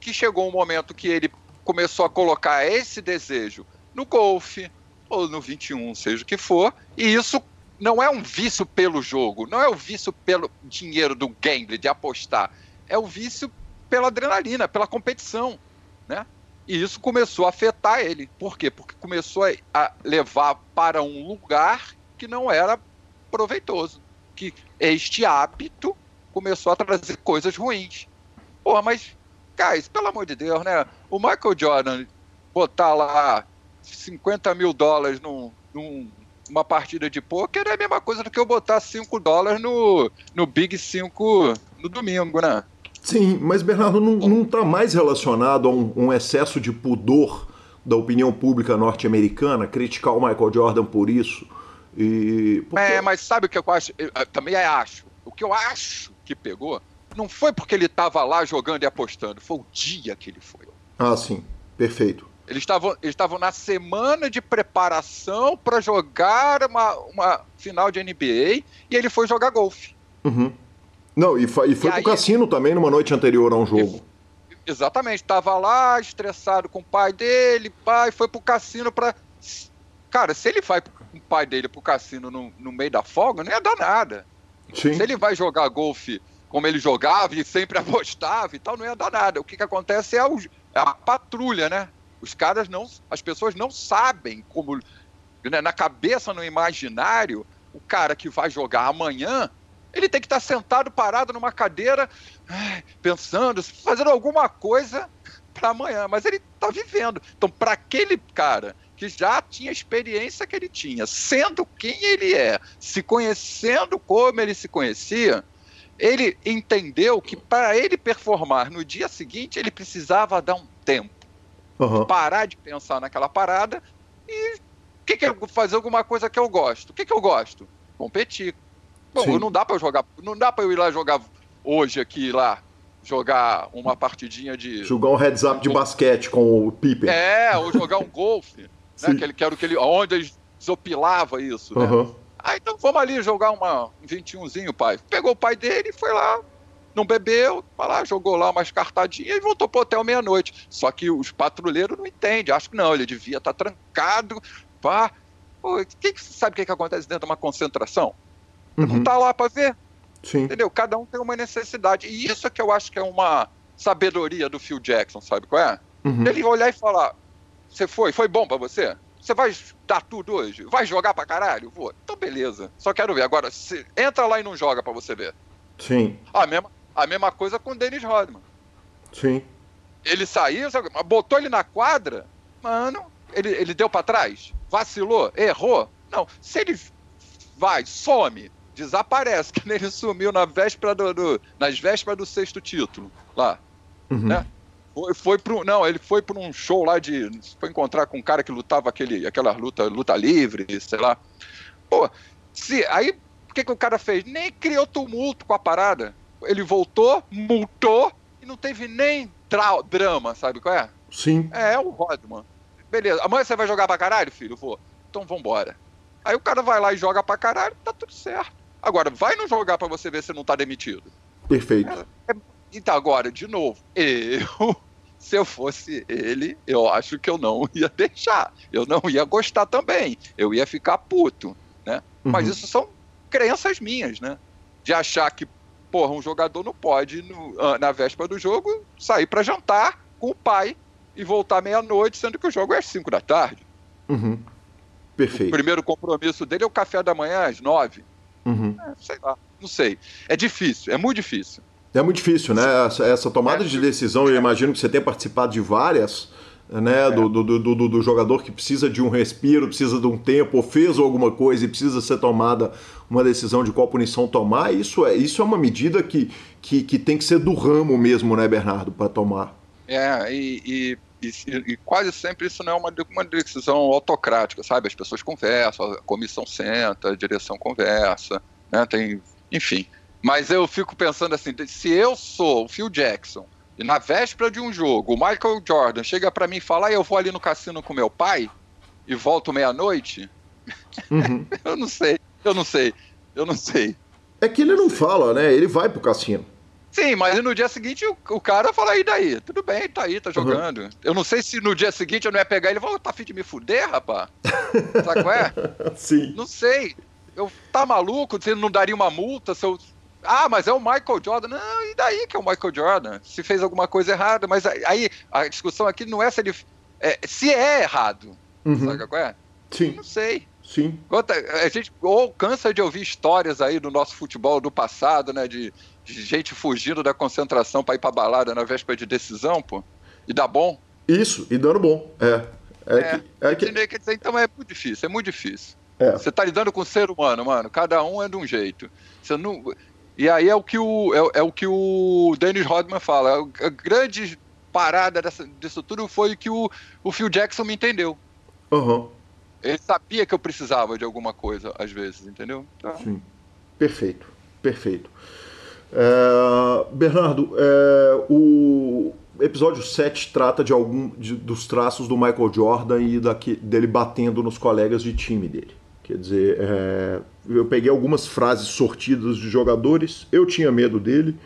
que chegou um momento que ele começou a colocar esse desejo no golfe ou no 21, seja o que for, e isso não é um vício pelo jogo, não é o vício pelo dinheiro do gamble, de apostar. É o vício pela adrenalina, pela competição, né? E isso começou a afetar ele. Por quê? Porque começou a levar para um lugar que não era proveitoso. Que este hábito começou a trazer coisas ruins. Porra, mas, cara, pelo amor de Deus, né? O Michael Jordan botar lá 50 mil dólares num, num uma partida de pôquer é a mesma coisa do que eu botar 5 dólares no, no Big 5 no domingo, né? Sim, mas Bernardo, não, não tá mais relacionado a um, um excesso de pudor da opinião pública norte-americana, criticar o Michael Jordan por isso? E... Porque... É, mas sabe o que eu acho? Eu, também acho. O que eu acho que pegou não foi porque ele estava lá jogando e apostando, foi o dia que ele foi. Ah, sim. Perfeito. Eles estavam eles na semana de preparação para jogar uma, uma final de NBA e ele foi jogar golfe. Uhum. Não, e, foi, e foi e pro aí, cassino também numa noite anterior a um jogo. Exatamente, estava lá estressado com o pai dele, pai foi pro cassino para Cara, se ele vai com o pai dele pro cassino no, no meio da folga, não ia dar nada. Sim. Se ele vai jogar golfe como ele jogava e sempre apostava e tal, não ia dar nada. O que, que acontece é, o, é a patrulha, né? Os caras não. As pessoas não sabem como. Né, na cabeça, no imaginário, o cara que vai jogar amanhã, ele tem que estar sentado, parado numa cadeira, pensando, fazendo alguma coisa para amanhã. Mas ele está vivendo. Então, para aquele cara que já tinha a experiência que ele tinha, sendo quem ele é, se conhecendo como ele se conhecia, ele entendeu que para ele performar no dia seguinte, ele precisava dar um tempo. Uhum. Parar de pensar naquela parada e que que eu, fazer alguma coisa que eu gosto. O que, que eu gosto? Competir. Bom, não dá para eu jogar, não dá para eu ir lá jogar hoje aqui lá jogar uma partidinha de jogar um heads up de basquete com o Pippen. É, ou jogar um golfe. né? Que ele, que era que ele, onde ele desopilava isso, né? Uhum. Ah, então vamos ali jogar uma, um 21zinho, pai. Pegou o pai dele e foi lá, não bebeu, vai lá, jogou lá umas cartadinhas e voltou pro hotel meia-noite. Só que os patrulheiros não entendem, acho que não, ele devia estar tá trancado, pá. Pô, quem sabe o que, que acontece dentro de uma concentração? Uhum. Não tá lá para ver. Sim. Entendeu? Cada um tem uma necessidade. E isso é que eu acho que é uma sabedoria do Phil Jackson, sabe qual é? Uhum. Ele olhar e falar: Você foi? Foi bom para você? Você vai dar tudo hoje? Vai jogar pra caralho? Vou. Então, beleza. Só quero ver. Agora, se, entra lá e não joga pra você ver. Sim. A mesma, a mesma coisa com o Dennis Rodman. Sim. Ele saiu, botou ele na quadra, mano, ele, ele deu para trás? Vacilou? Errou? Não. Se ele vai, some, desaparece, que nem ele sumiu na véspera do, do, nas vésperas do sexto título, lá. Uhum. Né? Foi, foi pro, não, ele foi para um show lá de. Foi encontrar com um cara que lutava aquele, aquela luta, luta livre, sei lá. Pô, se, aí o que, que o cara fez? Nem criou tumulto com a parada. Ele voltou, multou e não teve nem drama, sabe qual é? Sim. É, é o Rodman. Beleza, amanhã você vai jogar pra caralho, filho? Vou. Então vambora. Aí o cara vai lá e joga pra caralho, tá tudo certo. Agora, vai não jogar para você ver se não tá demitido. Perfeito. É, é, então, agora, de novo, eu se eu fosse ele, eu acho que eu não ia deixar. Eu não ia gostar também. Eu ia ficar puto, né? Uhum. Mas isso são crenças minhas, né? De achar que, porra, um jogador não pode, no, ah, na véspera do jogo, sair para jantar com o pai e voltar meia-noite, sendo que o jogo é às 5 da tarde. Uhum. Perfeito. O primeiro compromisso dele é o café da manhã às 9. Uhum. É, sei lá, não sei. É difícil, é muito difícil. É muito difícil, né? Essa, essa tomada de decisão, eu imagino que você tenha participado de várias, né? É. Do, do, do, do, jogador que precisa de um respiro, precisa de um tempo, ou fez alguma coisa e precisa ser tomada uma decisão de qual punição tomar. Isso é, isso é uma medida que, que, que tem que ser do ramo mesmo, né, Bernardo, para tomar. É, e, e, e, e, quase sempre isso não é uma, uma decisão autocrática, sabe? As pessoas conversam, a comissão senta, a direção conversa, né? Tem, enfim. Mas eu fico pensando assim, se eu sou o Phil Jackson na véspera de um jogo o Michael Jordan chega para mim e fala, ah, eu vou ali no cassino com meu pai e volto meia-noite, uhum. eu não sei, eu não sei, eu não sei. É que ele não fala, né? Ele vai pro cassino. Sim, mas no dia seguinte o, o cara fala, e daí? Tudo bem, tá aí, tá jogando. Uhum. Eu não sei se no dia seguinte eu não ia pegar ele e falar, tá afim de me fuder, rapaz? Sabe qual é? Sim. Não sei. Eu, tá maluco? Você não daria uma multa se eu ah, mas é o Michael Jordan. Não, e daí que é o Michael Jordan? Se fez alguma coisa errada, mas aí a discussão aqui não é se ele. É, se é errado. Uhum. Sabe qual é? Sim. Não sei. Sim. A gente ou cansa de ouvir histórias aí do nosso futebol do passado, né? De, de gente fugindo da concentração para ir pra balada na véspera de decisão, pô. E dá bom. Isso, e dando bom. É. É, é, que, é que... Quer dizer, então é muito difícil, é muito difícil. É. Você tá lidando com o ser humano, mano. Cada um é de um jeito. Você não. E aí é o que o, é, é o, que o Dennis Rodman fala. A grande parada dessa, disso tudo foi que o, o Phil Jackson me entendeu. Uhum. Ele sabia que eu precisava de alguma coisa, às vezes, entendeu? Então... Sim. Perfeito, perfeito. É, Bernardo, é, o episódio 7 trata de algum de, dos traços do Michael Jordan e daqui, dele batendo nos colegas de time dele. Quer dizer, é, eu peguei algumas frases sortidas de jogadores, eu tinha medo dele,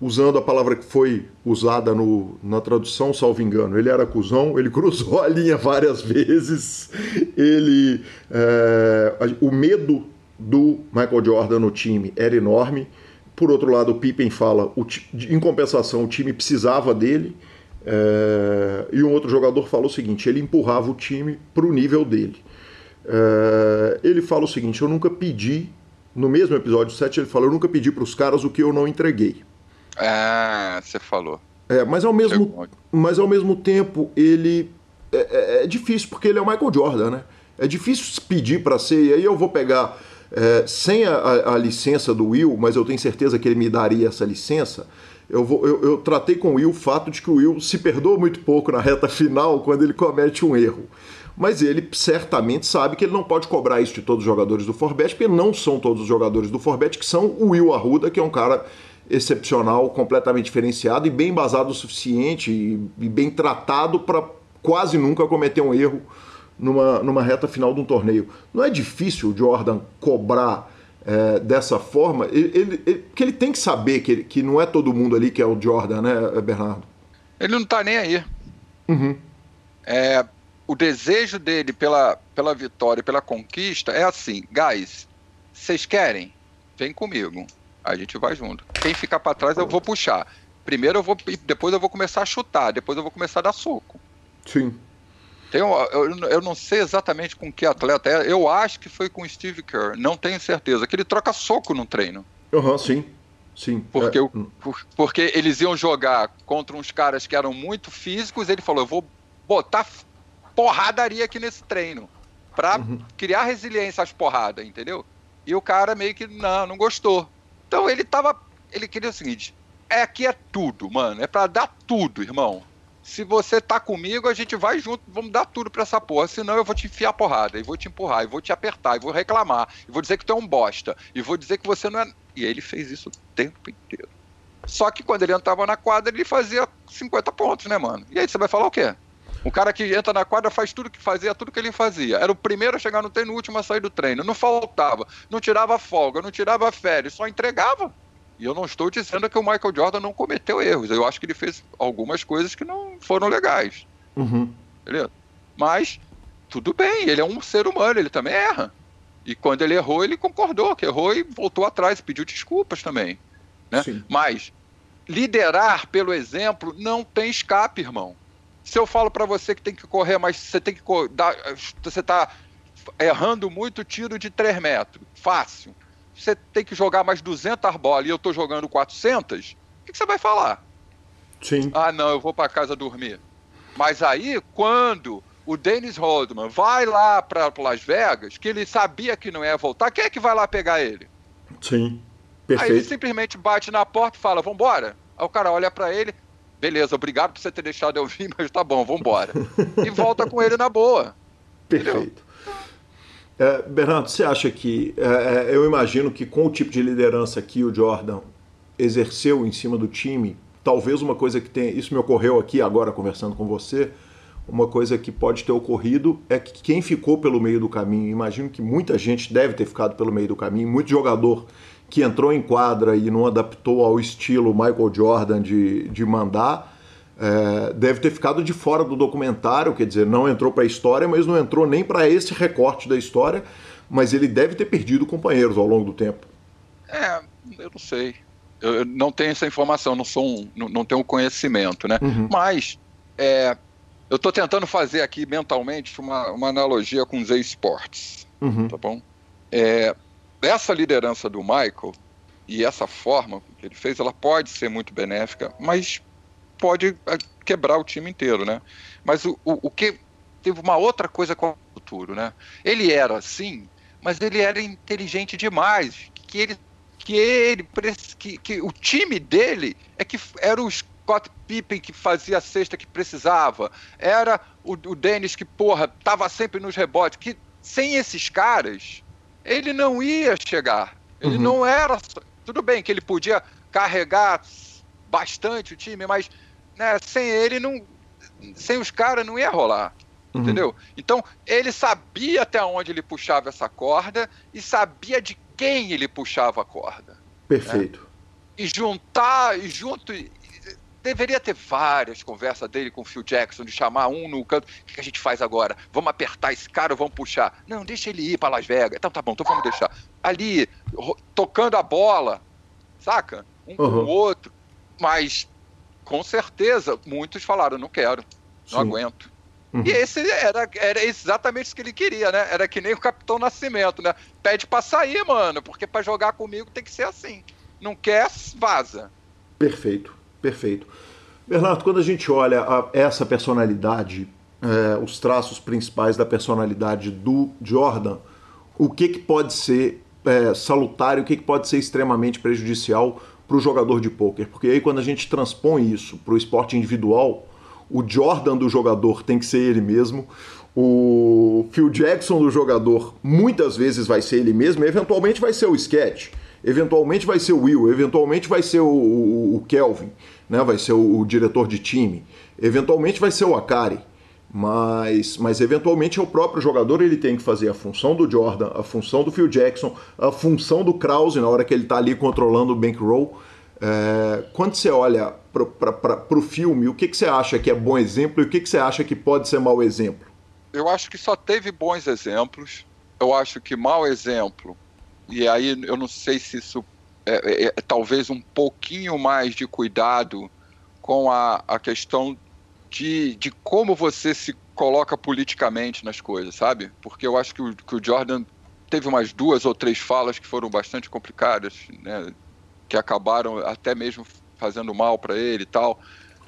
usando a palavra que foi usada no, na tradução, salvo engano. Ele era cuzão, ele cruzou a linha várias vezes, ele. É, o medo do Michael Jordan no time era enorme Por outro lado, o Pippen fala, o, em compensação, o time precisava dele. É, e um outro jogador fala o seguinte: ele empurrava o time para o nível dele. É, ele fala o seguinte: eu nunca pedi, no mesmo episódio 7, ele fala: eu nunca pedi para os caras o que eu não entreguei. Ah, você falou. É, mas ao mesmo, mas ao mesmo tempo ele é, é, é, difícil porque ele é o Michael Jordan, né? É difícil pedir para ser. E aí eu vou pegar é, sem a, a, a, licença do Will, mas eu tenho certeza que ele me daria essa licença. Eu, vou, eu, eu tratei com o Will o fato de que o Will se perdoa muito pouco na reta final quando ele comete um erro. Mas ele certamente sabe que ele não pode cobrar isso de todos os jogadores do Forbet, porque não são todos os jogadores do Forbet que são o Will Arruda, que é um cara excepcional, completamente diferenciado e bem embasado o suficiente e, e bem tratado para quase nunca cometer um erro numa, numa reta final de um torneio. Não é difícil o Jordan cobrar é, dessa forma, ele, ele, ele, porque ele tem que saber que, ele, que não é todo mundo ali que é o Jordan, né, Bernardo? Ele não tá nem aí. Uhum. É, o desejo dele pela, pela vitória, pela conquista é assim, guys, vocês querem? Vem comigo. A gente vai junto. Quem ficar para trás eu vou puxar. Primeiro eu vou, depois eu vou começar a chutar, depois eu vou começar a dar soco. Sim. Tem um, eu, eu não sei exatamente com que atleta é. Eu acho que foi com o Steve Kerr. Não tenho certeza. Que ele troca soco no treino. Aham, uhum, sim. Sim. Porque, é. por, porque eles iam jogar contra uns caras que eram muito físicos. Ele falou: eu vou botar porradaria aqui nesse treino. Pra uhum. criar resiliência às porradas, entendeu? E o cara meio que não, não gostou. Então ele tava. Ele queria o seguinte: é aqui é tudo, mano. É para dar tudo, irmão. Se você tá comigo, a gente vai junto, vamos dar tudo pra essa porra. Senão eu vou te enfiar porrada, e vou te empurrar, e vou te apertar, e vou reclamar, e vou dizer que tu é um bosta, e vou dizer que você não é. E ele fez isso o tempo inteiro. Só que quando ele entrava na quadra, ele fazia 50 pontos, né, mano? E aí você vai falar o quê? O cara que entra na quadra faz tudo que fazia, tudo que ele fazia. Era o primeiro a chegar no treino, o último a sair do treino. Não faltava, não tirava folga, não tirava férias, só entregava. E eu não estou dizendo que o Michael Jordan não cometeu erros. Eu acho que ele fez algumas coisas que não foram legais. Uhum. Beleza? Mas, tudo bem, ele é um ser humano, ele também erra. E quando ele errou, ele concordou que errou e voltou atrás e pediu desculpas também. Né? Mas liderar pelo exemplo não tem escape, irmão. Se eu falo para você que tem que correr, mas você tem que dar, você está errando muito tiro de 3 metros, fácil. Você tem que jogar mais 200 bolas e eu estou jogando 400, o que, que você vai falar? Sim. Ah, não, eu vou para casa dormir. Mas aí, quando o Dennis Rodman vai lá para Las Vegas, que ele sabia que não ia voltar, quem é que vai lá pegar ele? Sim, perfeito. Aí ele simplesmente bate na porta e fala, vambora. Aí o cara olha para ele, beleza, obrigado por você ter deixado eu vir, mas tá bom, vambora. e volta com ele na boa. Perfeito. É, Bernardo, você acha que. É, é, eu imagino que com o tipo de liderança que o Jordan exerceu em cima do time, talvez uma coisa que tem. Isso me ocorreu aqui agora conversando com você. Uma coisa que pode ter ocorrido é que quem ficou pelo meio do caminho, imagino que muita gente deve ter ficado pelo meio do caminho, muito jogador que entrou em quadra e não adaptou ao estilo Michael Jordan de, de mandar, é, deve ter ficado de fora do documentário, quer dizer, não entrou para a história, mas não entrou nem para esse recorte da história, mas ele deve ter perdido companheiros ao longo do tempo. É, eu não sei. Eu não tenho essa informação, não sou um, não, não tenho conhecimento, né? Uhum. Mas é, eu estou tentando fazer aqui mentalmente uma, uma analogia com os esportes, uhum. tá bom? É, essa liderança do Michael e essa forma que ele fez, ela pode ser muito benéfica, mas pode ah, quebrar o time inteiro, né? Mas o, o, o que teve uma outra coisa com o futuro, né? Ele era assim, mas ele era inteligente demais, que ele que ele que, que o time dele é que era o Scott Pippen que fazia a cesta que precisava, era o, o Dennis que porra tava sempre nos rebotes, que sem esses caras ele não ia chegar. Ele uhum. não era. Tudo bem que ele podia carregar bastante o time, mas né, sem ele não. Sem os caras não ia rolar. Uhum. Entendeu? Então, ele sabia até onde ele puxava essa corda e sabia de quem ele puxava a corda. Perfeito. Né? E juntar, e junto, deveria ter várias conversas dele com o Phil Jackson, de chamar um no canto. O que a gente faz agora? Vamos apertar esse cara ou vamos puxar? Não, deixa ele ir para Las Vegas. Então tá bom, então vamos deixar. Ali, tocando a bola, saca? Um uhum. com o outro. Mas, com certeza, muitos falaram: não quero, não Sim. aguento. Uhum. E esse era, era exatamente isso que ele queria, né? Era que nem o Capitão Nascimento, né? Pede pra sair, mano, porque para jogar comigo tem que ser assim. Não quer, vaza. Perfeito, perfeito. Bernardo, quando a gente olha a, essa personalidade, é, os traços principais da personalidade do Jordan, o que, que pode ser é, salutar e o que, que pode ser extremamente prejudicial para o jogador de pôquer? Porque aí quando a gente transpõe isso para o esporte individual, o Jordan do jogador tem que ser ele mesmo, o Phil Jackson do jogador muitas vezes vai ser ele mesmo, e eventualmente vai ser o Sketch, eventualmente vai ser o Will, eventualmente vai ser o, o, o Kelvin né? vai ser o, o, diretor de time, eventualmente vai ser o Akari, mas, mas eventualmente é o próprio jogador, ele tem que fazer a função do Jordan, a função do Phil Jackson, a função do Krause na hora que ele está ali controlando o bankroll. É, quando você olha para o filme, o que, que você acha que é bom exemplo e o que, que você acha que pode ser mau exemplo? Eu acho que só teve bons exemplos. Eu acho que mau exemplo, e aí eu não sei se isso é, é, é, talvez um pouquinho mais de cuidado com a, a questão de, de como você se coloca politicamente nas coisas, sabe? Porque eu acho que o, que o Jordan teve umas duas ou três falas que foram bastante complicadas, né? Que acabaram até mesmo fazendo mal para ele e tal.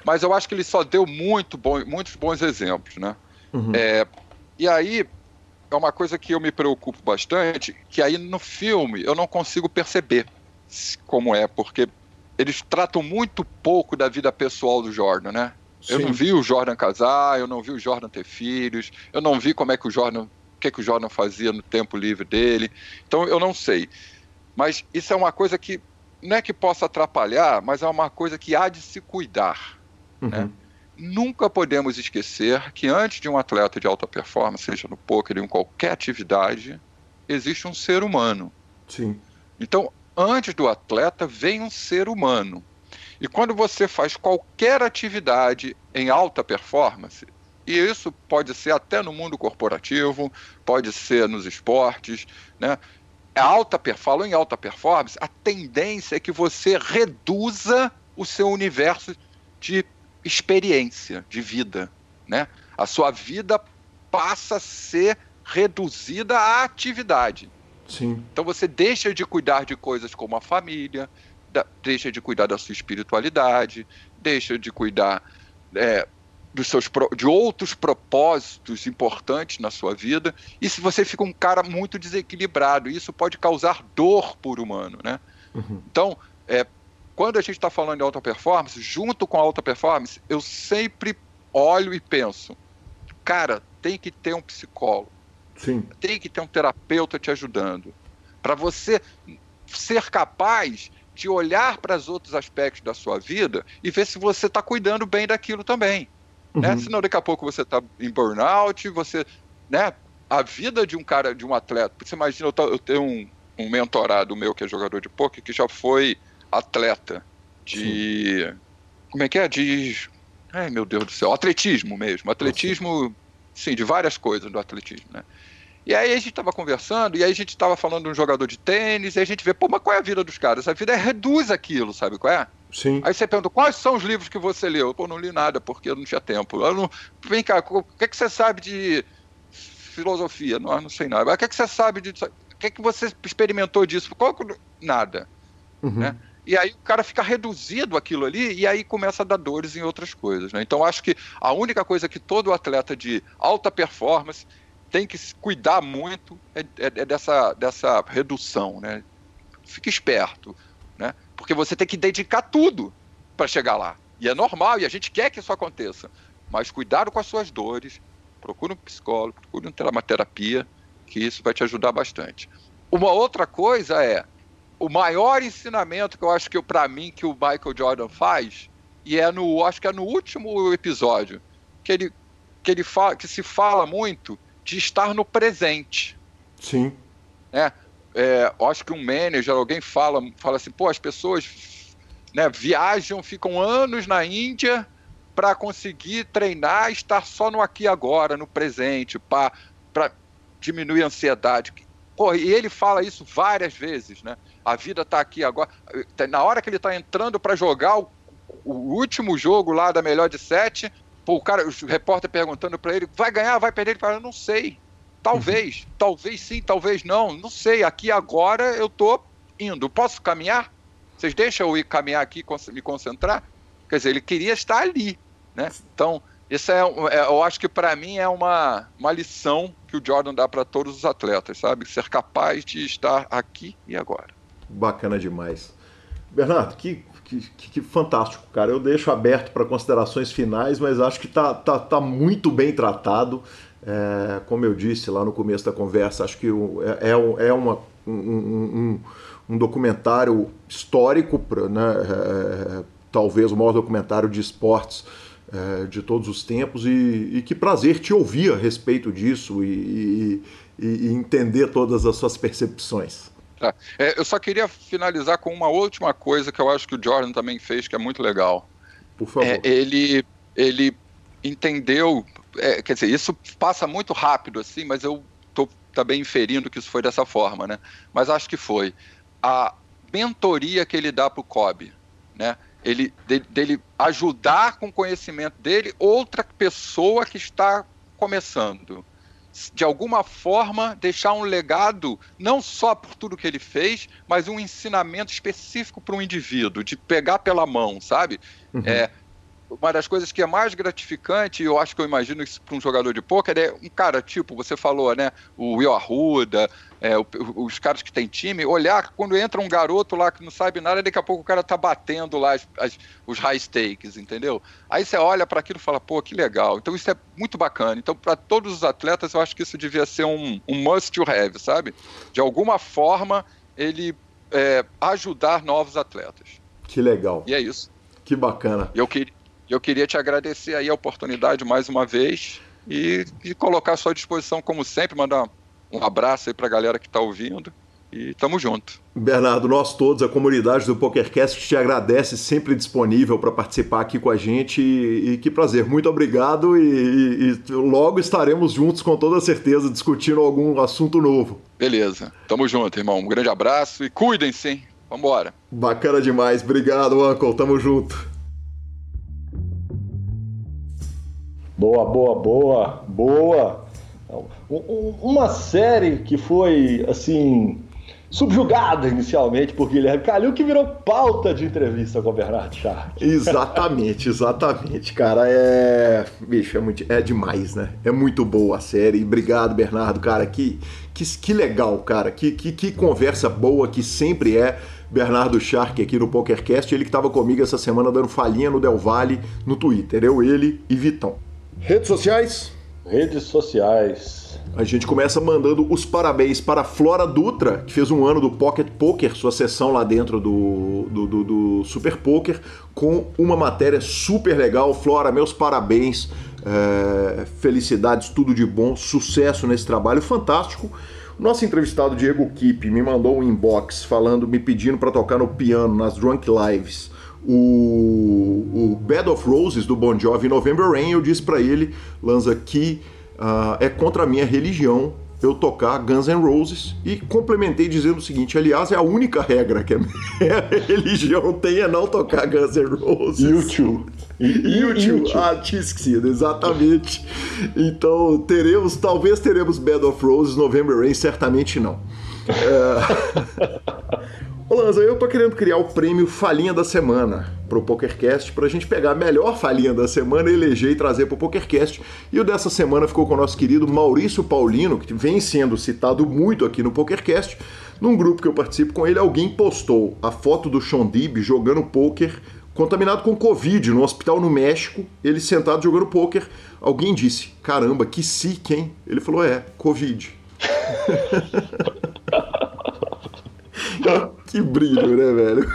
Mas eu acho que ele só deu muito bom, muitos bons exemplos, né? Uhum. É, e aí é uma coisa que eu me preocupo bastante, que aí no filme eu não consigo perceber como é, porque eles tratam muito pouco da vida pessoal do Jordan, né? Sim. Eu não vi o Jordan casar, eu não vi o Jordan ter filhos, eu não vi como é que o Jordan, o que, é que o Jordan fazia no tempo livre dele. Então eu não sei. Mas isso é uma coisa que não é que possa atrapalhar, mas é uma coisa que há de se cuidar. Uhum. Né? Nunca podemos esquecer que antes de um atleta de alta performance, seja no poker ou em qualquer atividade, existe um ser humano. Sim. Então, antes do atleta vem um ser humano. E quando você faz qualquer atividade em alta performance, e isso pode ser até no mundo corporativo, pode ser nos esportes, né? A alta, falo em alta performance, a tendência é que você reduza o seu universo de experiência, de vida, né? A sua vida passa a ser reduzida à atividade. Sim. Então você deixa de cuidar de coisas como a família, da, deixa de cuidar da sua espiritualidade, deixa de cuidar é, dos seus de outros propósitos importantes na sua vida. E se você fica um cara muito desequilibrado, isso pode causar dor por humano, né? Uhum. Então, é, quando a gente está falando de alta performance, junto com a alta performance, eu sempre olho e penso, cara, tem que ter um psicólogo Sim. Tem que ter um terapeuta te ajudando. Para você ser capaz de olhar para os outros aspectos da sua vida e ver se você está cuidando bem daquilo também. Né? Uhum. Né? Senão daqui a pouco você está em burnout, você. Né? A vida de um cara, de um atleta. Você imagina, eu, eu tenho um, um mentorado meu que é jogador de poker que já foi atleta de. Sim. Como é que é? De. Ai, meu Deus do céu, atletismo mesmo. Atletismo, sim, de várias coisas do atletismo, né? E aí a gente estava conversando, e aí a gente estava falando de um jogador de tênis, e a gente vê, pô, mas qual é a vida dos caras? A vida é reduz aquilo, sabe qual é? Sim. Aí você pergunta, quais são os livros que você leu? Pô, não li nada, porque eu não tinha tempo. Eu não... Vem cá, o que, é que você sabe de filosofia? Não, não sei nada. O que, é que você sabe de... O que, é que você experimentou disso? Qual... Nada. Uhum. Né? E aí o cara fica reduzido aquilo ali e aí começa a dar dores em outras coisas. Né? Então acho que a única coisa que todo atleta de alta performance tem que cuidar muito é, é, é dessa, dessa redução, né? Fique esperto, né? Porque você tem que dedicar tudo para chegar lá. E é normal, e a gente quer que isso aconteça. Mas cuidado com as suas dores, procure um psicólogo, procure uma terapia, que isso vai te ajudar bastante. Uma outra coisa é o maior ensinamento que eu acho que para mim que o Michael Jordan faz e é no acho que é no último episódio que ele que ele fala que se fala muito de estar no presente. Sim. Né? É, eu acho que um manager, alguém fala, fala assim, pô, as pessoas né, viajam, ficam anos na Índia para conseguir treinar estar só no aqui e agora, no presente, para diminuir a ansiedade. Pô, e ele fala isso várias vezes, né? A vida tá aqui agora. Na hora que ele tá entrando para jogar o, o, último jogo lá da melhor de sete, pô, o cara, o repórter perguntando para ele, vai ganhar, vai perder? Ele fala, não sei. Talvez, uhum. talvez sim, talvez não, não sei. Aqui agora eu tô indo. Posso caminhar? Vocês deixam eu ir caminhar aqui, me concentrar? Quer dizer, ele queria estar ali, né? Então, isso é, é eu acho que para mim é uma, uma lição que o Jordan dá para todos os atletas, sabe? Ser capaz de estar aqui e agora. Bacana demais. Bernardo, que, que, que fantástico, cara. Eu deixo aberto para considerações finais, mas acho que tá, tá, tá muito bem tratado. É, como eu disse lá no começo da conversa, acho que é, é, é uma, um, um, um, documentário histórico, né, é, talvez o maior documentário de esportes é, de todos os tempos, e, e, que prazer te ouvir a respeito disso e, e, e entender todas as suas percepções. Tá. É, eu só queria finalizar com uma última coisa que eu acho que o Jordan também fez, que é muito legal. Por favor. É, ele, ele entendeu, é, quer dizer, isso passa muito rápido assim, mas eu estou também inferindo que isso foi dessa forma, né? Mas acho que foi a mentoria que ele dá para o Kobe, né? Ele dele, dele ajudar com o conhecimento dele outra pessoa que está começando de alguma forma, deixar um legado, não só por tudo que ele fez, mas um ensinamento específico para um indivíduo, de pegar pela mão, sabe? Uhum. É, uma das coisas que é mais gratificante, eu acho que eu imagino isso para um jogador de pôquer, é um cara tipo, você falou, né? O Will Arruda, é, os caras que tem time, olhar quando entra um garoto lá que não sabe nada, daqui a pouco o cara tá batendo lá as, as, os high stakes, entendeu? Aí você olha para aquilo e fala, pô, que legal. Então isso é muito bacana. Então, para todos os atletas, eu acho que isso devia ser um, um must to have, sabe? De alguma forma, ele é, ajudar novos atletas. Que legal. E é isso. Que bacana. E eu queria eu queria te agradecer aí a oportunidade mais uma vez e, e colocar à sua disposição, como sempre, mandar um abraço aí para a galera que está ouvindo e tamo junto. Bernardo, nós todos, a comunidade do PokerCast te agradece, sempre disponível para participar aqui com a gente e, e que prazer, muito obrigado e, e, e, logo estaremos juntos com toda certeza discutindo algum assunto novo. Beleza, tamo junto, irmão, um grande abraço e cuidem-se, hein? Vambora. Bacana demais, obrigado, Uncle, tamo junto. Boa, boa, boa, boa. Uma série que foi, assim, subjugada inicialmente por Guilherme Calil, que virou pauta de entrevista com o Bernardo Shark. Exatamente, exatamente, cara. É. Bicho, é, muito... é demais, né? É muito boa a série. Obrigado, Bernardo, cara. Que, que, que legal, cara. Que, que, que conversa boa que sempre é. Bernardo Shark aqui no PokerCast, ele que estava comigo essa semana dando falhinha no Del Valle no Twitter. Eu, ele e Vitão. Redes sociais? Redes sociais. A gente começa mandando os parabéns para a Flora Dutra, que fez um ano do Pocket Poker, sua sessão lá dentro do, do, do, do Super Poker, com uma matéria super legal. Flora, meus parabéns, é, felicidades, tudo de bom, sucesso nesse trabalho fantástico. Nosso entrevistado Diego Kipp me mandou um inbox falando, me pedindo para tocar no piano nas Drunk Lives o, o Bed of Roses do Bon Jovi November Rain, eu disse para ele, Lanza, que uh, é contra a minha religião eu tocar Guns N' Roses e complementei dizendo o seguinte: aliás, é a única regra que a minha religião tem é não tocar Guns N' Roses. YouTube. YouTube. Ah, tinha esquecido, exatamente. Então, teremos, talvez teremos Bed of Roses, November Rain, certamente não. É... Ô Lanza, eu tô querendo criar o prêmio Falinha da Semana pro PokerCast pra gente pegar a melhor falinha da semana, eleger e trazer pro PokerCast. E o dessa semana ficou com o nosso querido Maurício Paulino, que vem sendo citado muito aqui no PokerCast. Num grupo que eu participo com ele, alguém postou a foto do Sean Dib jogando poker contaminado com Covid no hospital no México, ele sentado jogando poker. Alguém disse: Caramba, que sick, hein? Ele falou: É, Covid. que brilho, né, velho?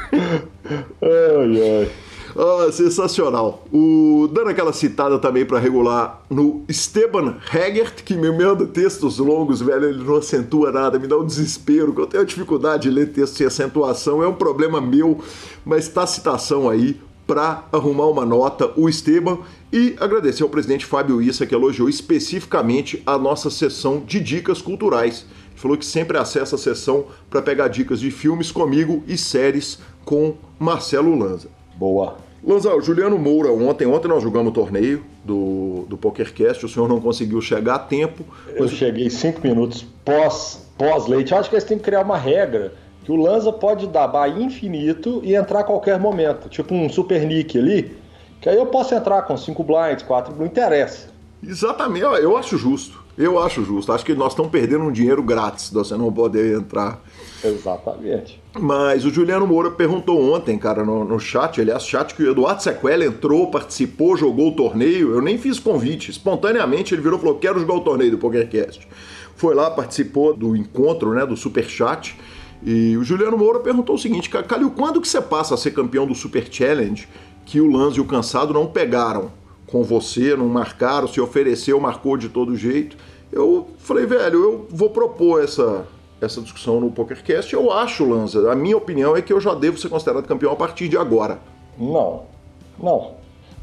Ai, ai. Ah, sensacional. O, dando aquela citada também para regular no Esteban Hegert, que me manda textos longos, velho, ele não acentua nada, me dá um desespero, que eu tenho dificuldade de ler texto sem acentuação, é um problema meu, mas tá a citação aí para arrumar uma nota, o Esteban, e agradecer ao presidente Fábio Issa, que elogiou especificamente a nossa sessão de dicas culturais falou que sempre acessa a sessão para pegar dicas de filmes comigo e séries com Marcelo Lanza. Boa. Lanza, o Juliano Moura, ontem, ontem nós jogamos o torneio do, do PokerCast, o senhor não conseguiu chegar a tempo. Eu cheguei cinco minutos pós, pós-leite. Eu acho que eles têm que criar uma regra que o Lanza pode dar Bahia infinito e entrar a qualquer momento. Tipo um Super Nick ali, que aí eu posso entrar com cinco blinds, quatro, não interessa. Exatamente, eu acho justo. Eu acho justo. Acho que nós estamos perdendo um dinheiro grátis de você não poder entrar. Exatamente. Mas o Juliano Moura perguntou ontem, cara, no, no chat, aliás, chat que o Eduardo Sequela entrou, participou, jogou o torneio. Eu nem fiz convite. Espontaneamente ele virou e falou: quero jogar o torneio do PokerCast. Foi lá, participou do encontro, né, do Super Chat. E o Juliano Moura perguntou o seguinte: Calil, quando que você passa a ser campeão do Super Challenge que o Lanz e o Cansado não pegaram? Com você, não marcaram, se ofereceu, marcou de todo jeito. Eu falei, velho, eu vou propor essa, essa discussão no PokerCast. Eu acho, Lanza, a minha opinião é que eu já devo ser considerado campeão a partir de agora. Não, não.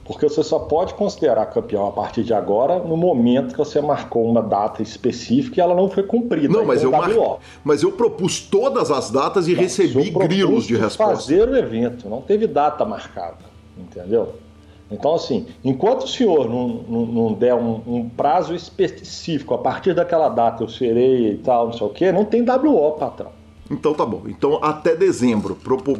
Porque você só pode considerar campeão a partir de agora no momento que você marcou uma data específica e ela não foi cumprida. Não, mas eu, mar... mas eu propus todas as datas e não, recebi grilos de resposta. fazer o evento, não teve data marcada, entendeu? Então, assim, enquanto o senhor não, não, não der um, um, prazo específico, a partir daquela data eu serei e tal, não sei o quê, não tem WO, patrão. Então tá bom. Então até dezembro.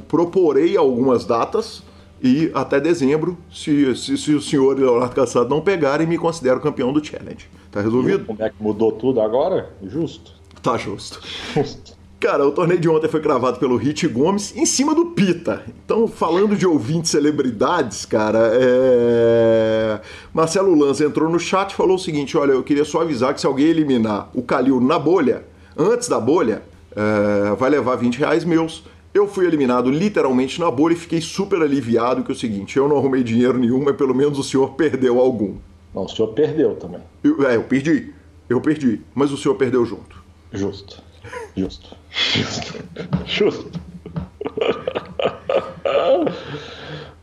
proporei algumas datas e até dezembro, se, se, se o senhor Leonardo Cassado não pegarem, me considero campeão do Challenge. Tá resolvido? Como é que mudou tudo agora? Justo. Tá justo. Justo. Cara, o torneio de ontem foi gravado pelo Hit Gomes em cima do Pita. Então, falando de ouvintes celebridades, cara, é... Marcelo Lanza entrou no chat e falou o seguinte: olha, eu queria só avisar que se alguém eliminar o Calil na bolha, antes da bolha, é... vai levar 20 reais meus. Eu fui eliminado literalmente na bolha e fiquei super aliviado que é o seguinte, eu não arrumei dinheiro nenhum, mas pelo menos o senhor perdeu algum. Não, o senhor perdeu também. Eu, é, eu perdi. Eu perdi, mas o senhor perdeu junto. Justo. Justo. Justo. Justo.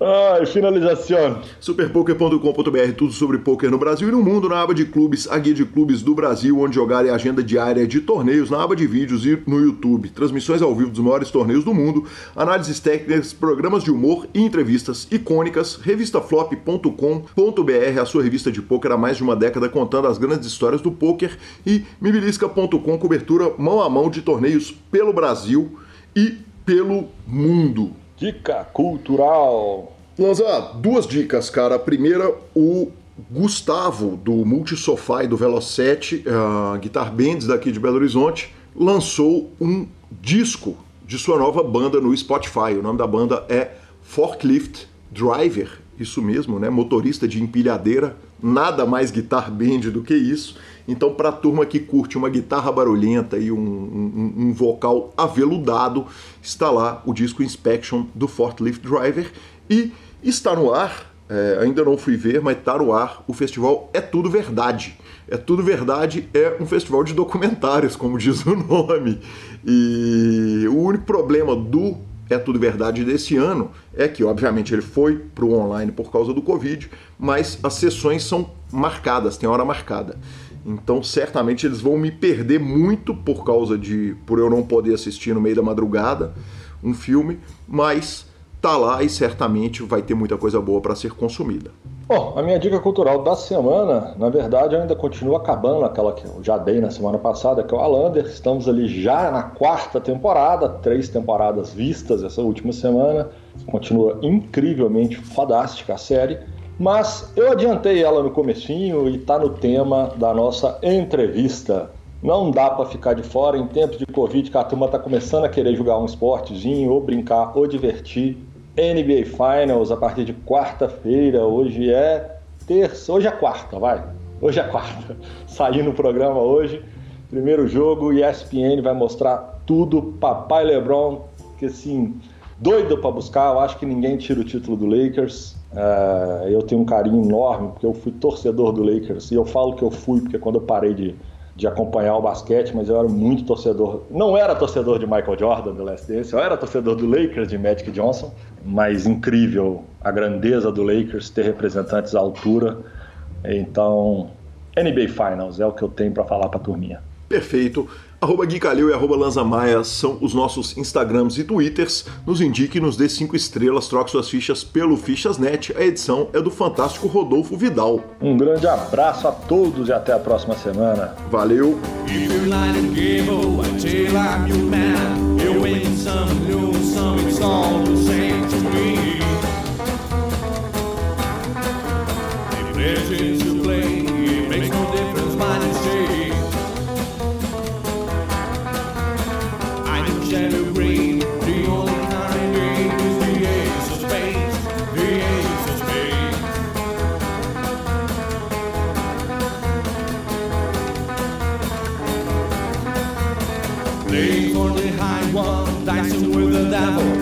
Ai, finalização. Superpoker.com.br, tudo sobre poker no Brasil e no mundo, na aba de clubes, a guia de clubes do Brasil, onde jogar e a agenda diária de torneios, na aba de vídeos e no YouTube. Transmissões ao vivo dos maiores torneios do mundo, análises técnicas, programas de humor e entrevistas icônicas, revistaflop.com.br, a sua revista de poker há mais de uma década contando as grandes histórias do poker e mibilisca.com, cobertura mão a mão de torneios pelo Brasil e pelo mundo. Dica cultural. Lanza, duas dicas, cara. A primeira, o Gustavo, do Multisofá e do Velocete, uh, Guitar Bands daqui de Belo Horizonte, lançou um disco de sua nova banda no Spotify. O nome da banda é Forklift Driver, isso mesmo, né? Motorista de empilhadeira, nada mais guitar band do que isso. Então, para a turma que curte uma guitarra barulhenta e um, um, um, vocal aveludado, está lá o disco Inspection do Forklift Driver e está no ar. É, ainda não fui ver, mas está no ar. O festival É Tudo Verdade. É Tudo Verdade é um festival de documentários, como diz o nome. E o único problema do é tudo verdade desse ano é que, obviamente, ele foi para o online por causa do Covid, mas as sessões são marcadas, tem hora marcada. Então, certamente eles vão me perder muito por causa de por eu não poder assistir no meio da madrugada um filme, mas tá lá e certamente vai ter muita coisa boa para ser consumida. Bom, a minha dica cultural da semana, na verdade, ainda continua acabando aquela que eu já dei na semana passada, que é o Alander. Estamos ali já na quarta temporada, três temporadas vistas essa última semana. Continua incrivelmente fodástica a série. Mas eu adiantei ela no comecinho e está no tema da nossa entrevista. Não dá para ficar de fora em tempos de Covid, que a turma está começando a querer jogar um esportezinho, ou brincar, ou divertir. NBA Finals a partir de quarta-feira. Hoje é terça, hoje é quarta, vai. Hoje é quarta. Saí no programa hoje. Primeiro jogo, ESPN vai mostrar tudo. Papai LeBron, que assim, doido para buscar. Eu acho que ninguém tira o título do Lakers. Uh, eu tenho um carinho enorme, porque eu fui torcedor do Lakers. E eu falo que eu fui, porque quando eu parei de, de acompanhar o basquete, mas eu era muito torcedor. Não era torcedor de Michael Jordan, do Last Dance, eu era torcedor do Lakers, de Magic Johnson. Mas incrível a grandeza do Lakers ter representantes à altura. Então, NBA Finals é o que eu tenho para falar para a turminha. Perfeito. Arroba Gui Calil e arroba Lanza Maia são os nossos Instagrams e Twitters. Nos indique e nos dê cinco estrelas, troque suas fichas pelo Fichasnet. A edição é do fantástico Rodolfo Vidal. Um grande abraço a todos e até a próxima semana. Valeu! love.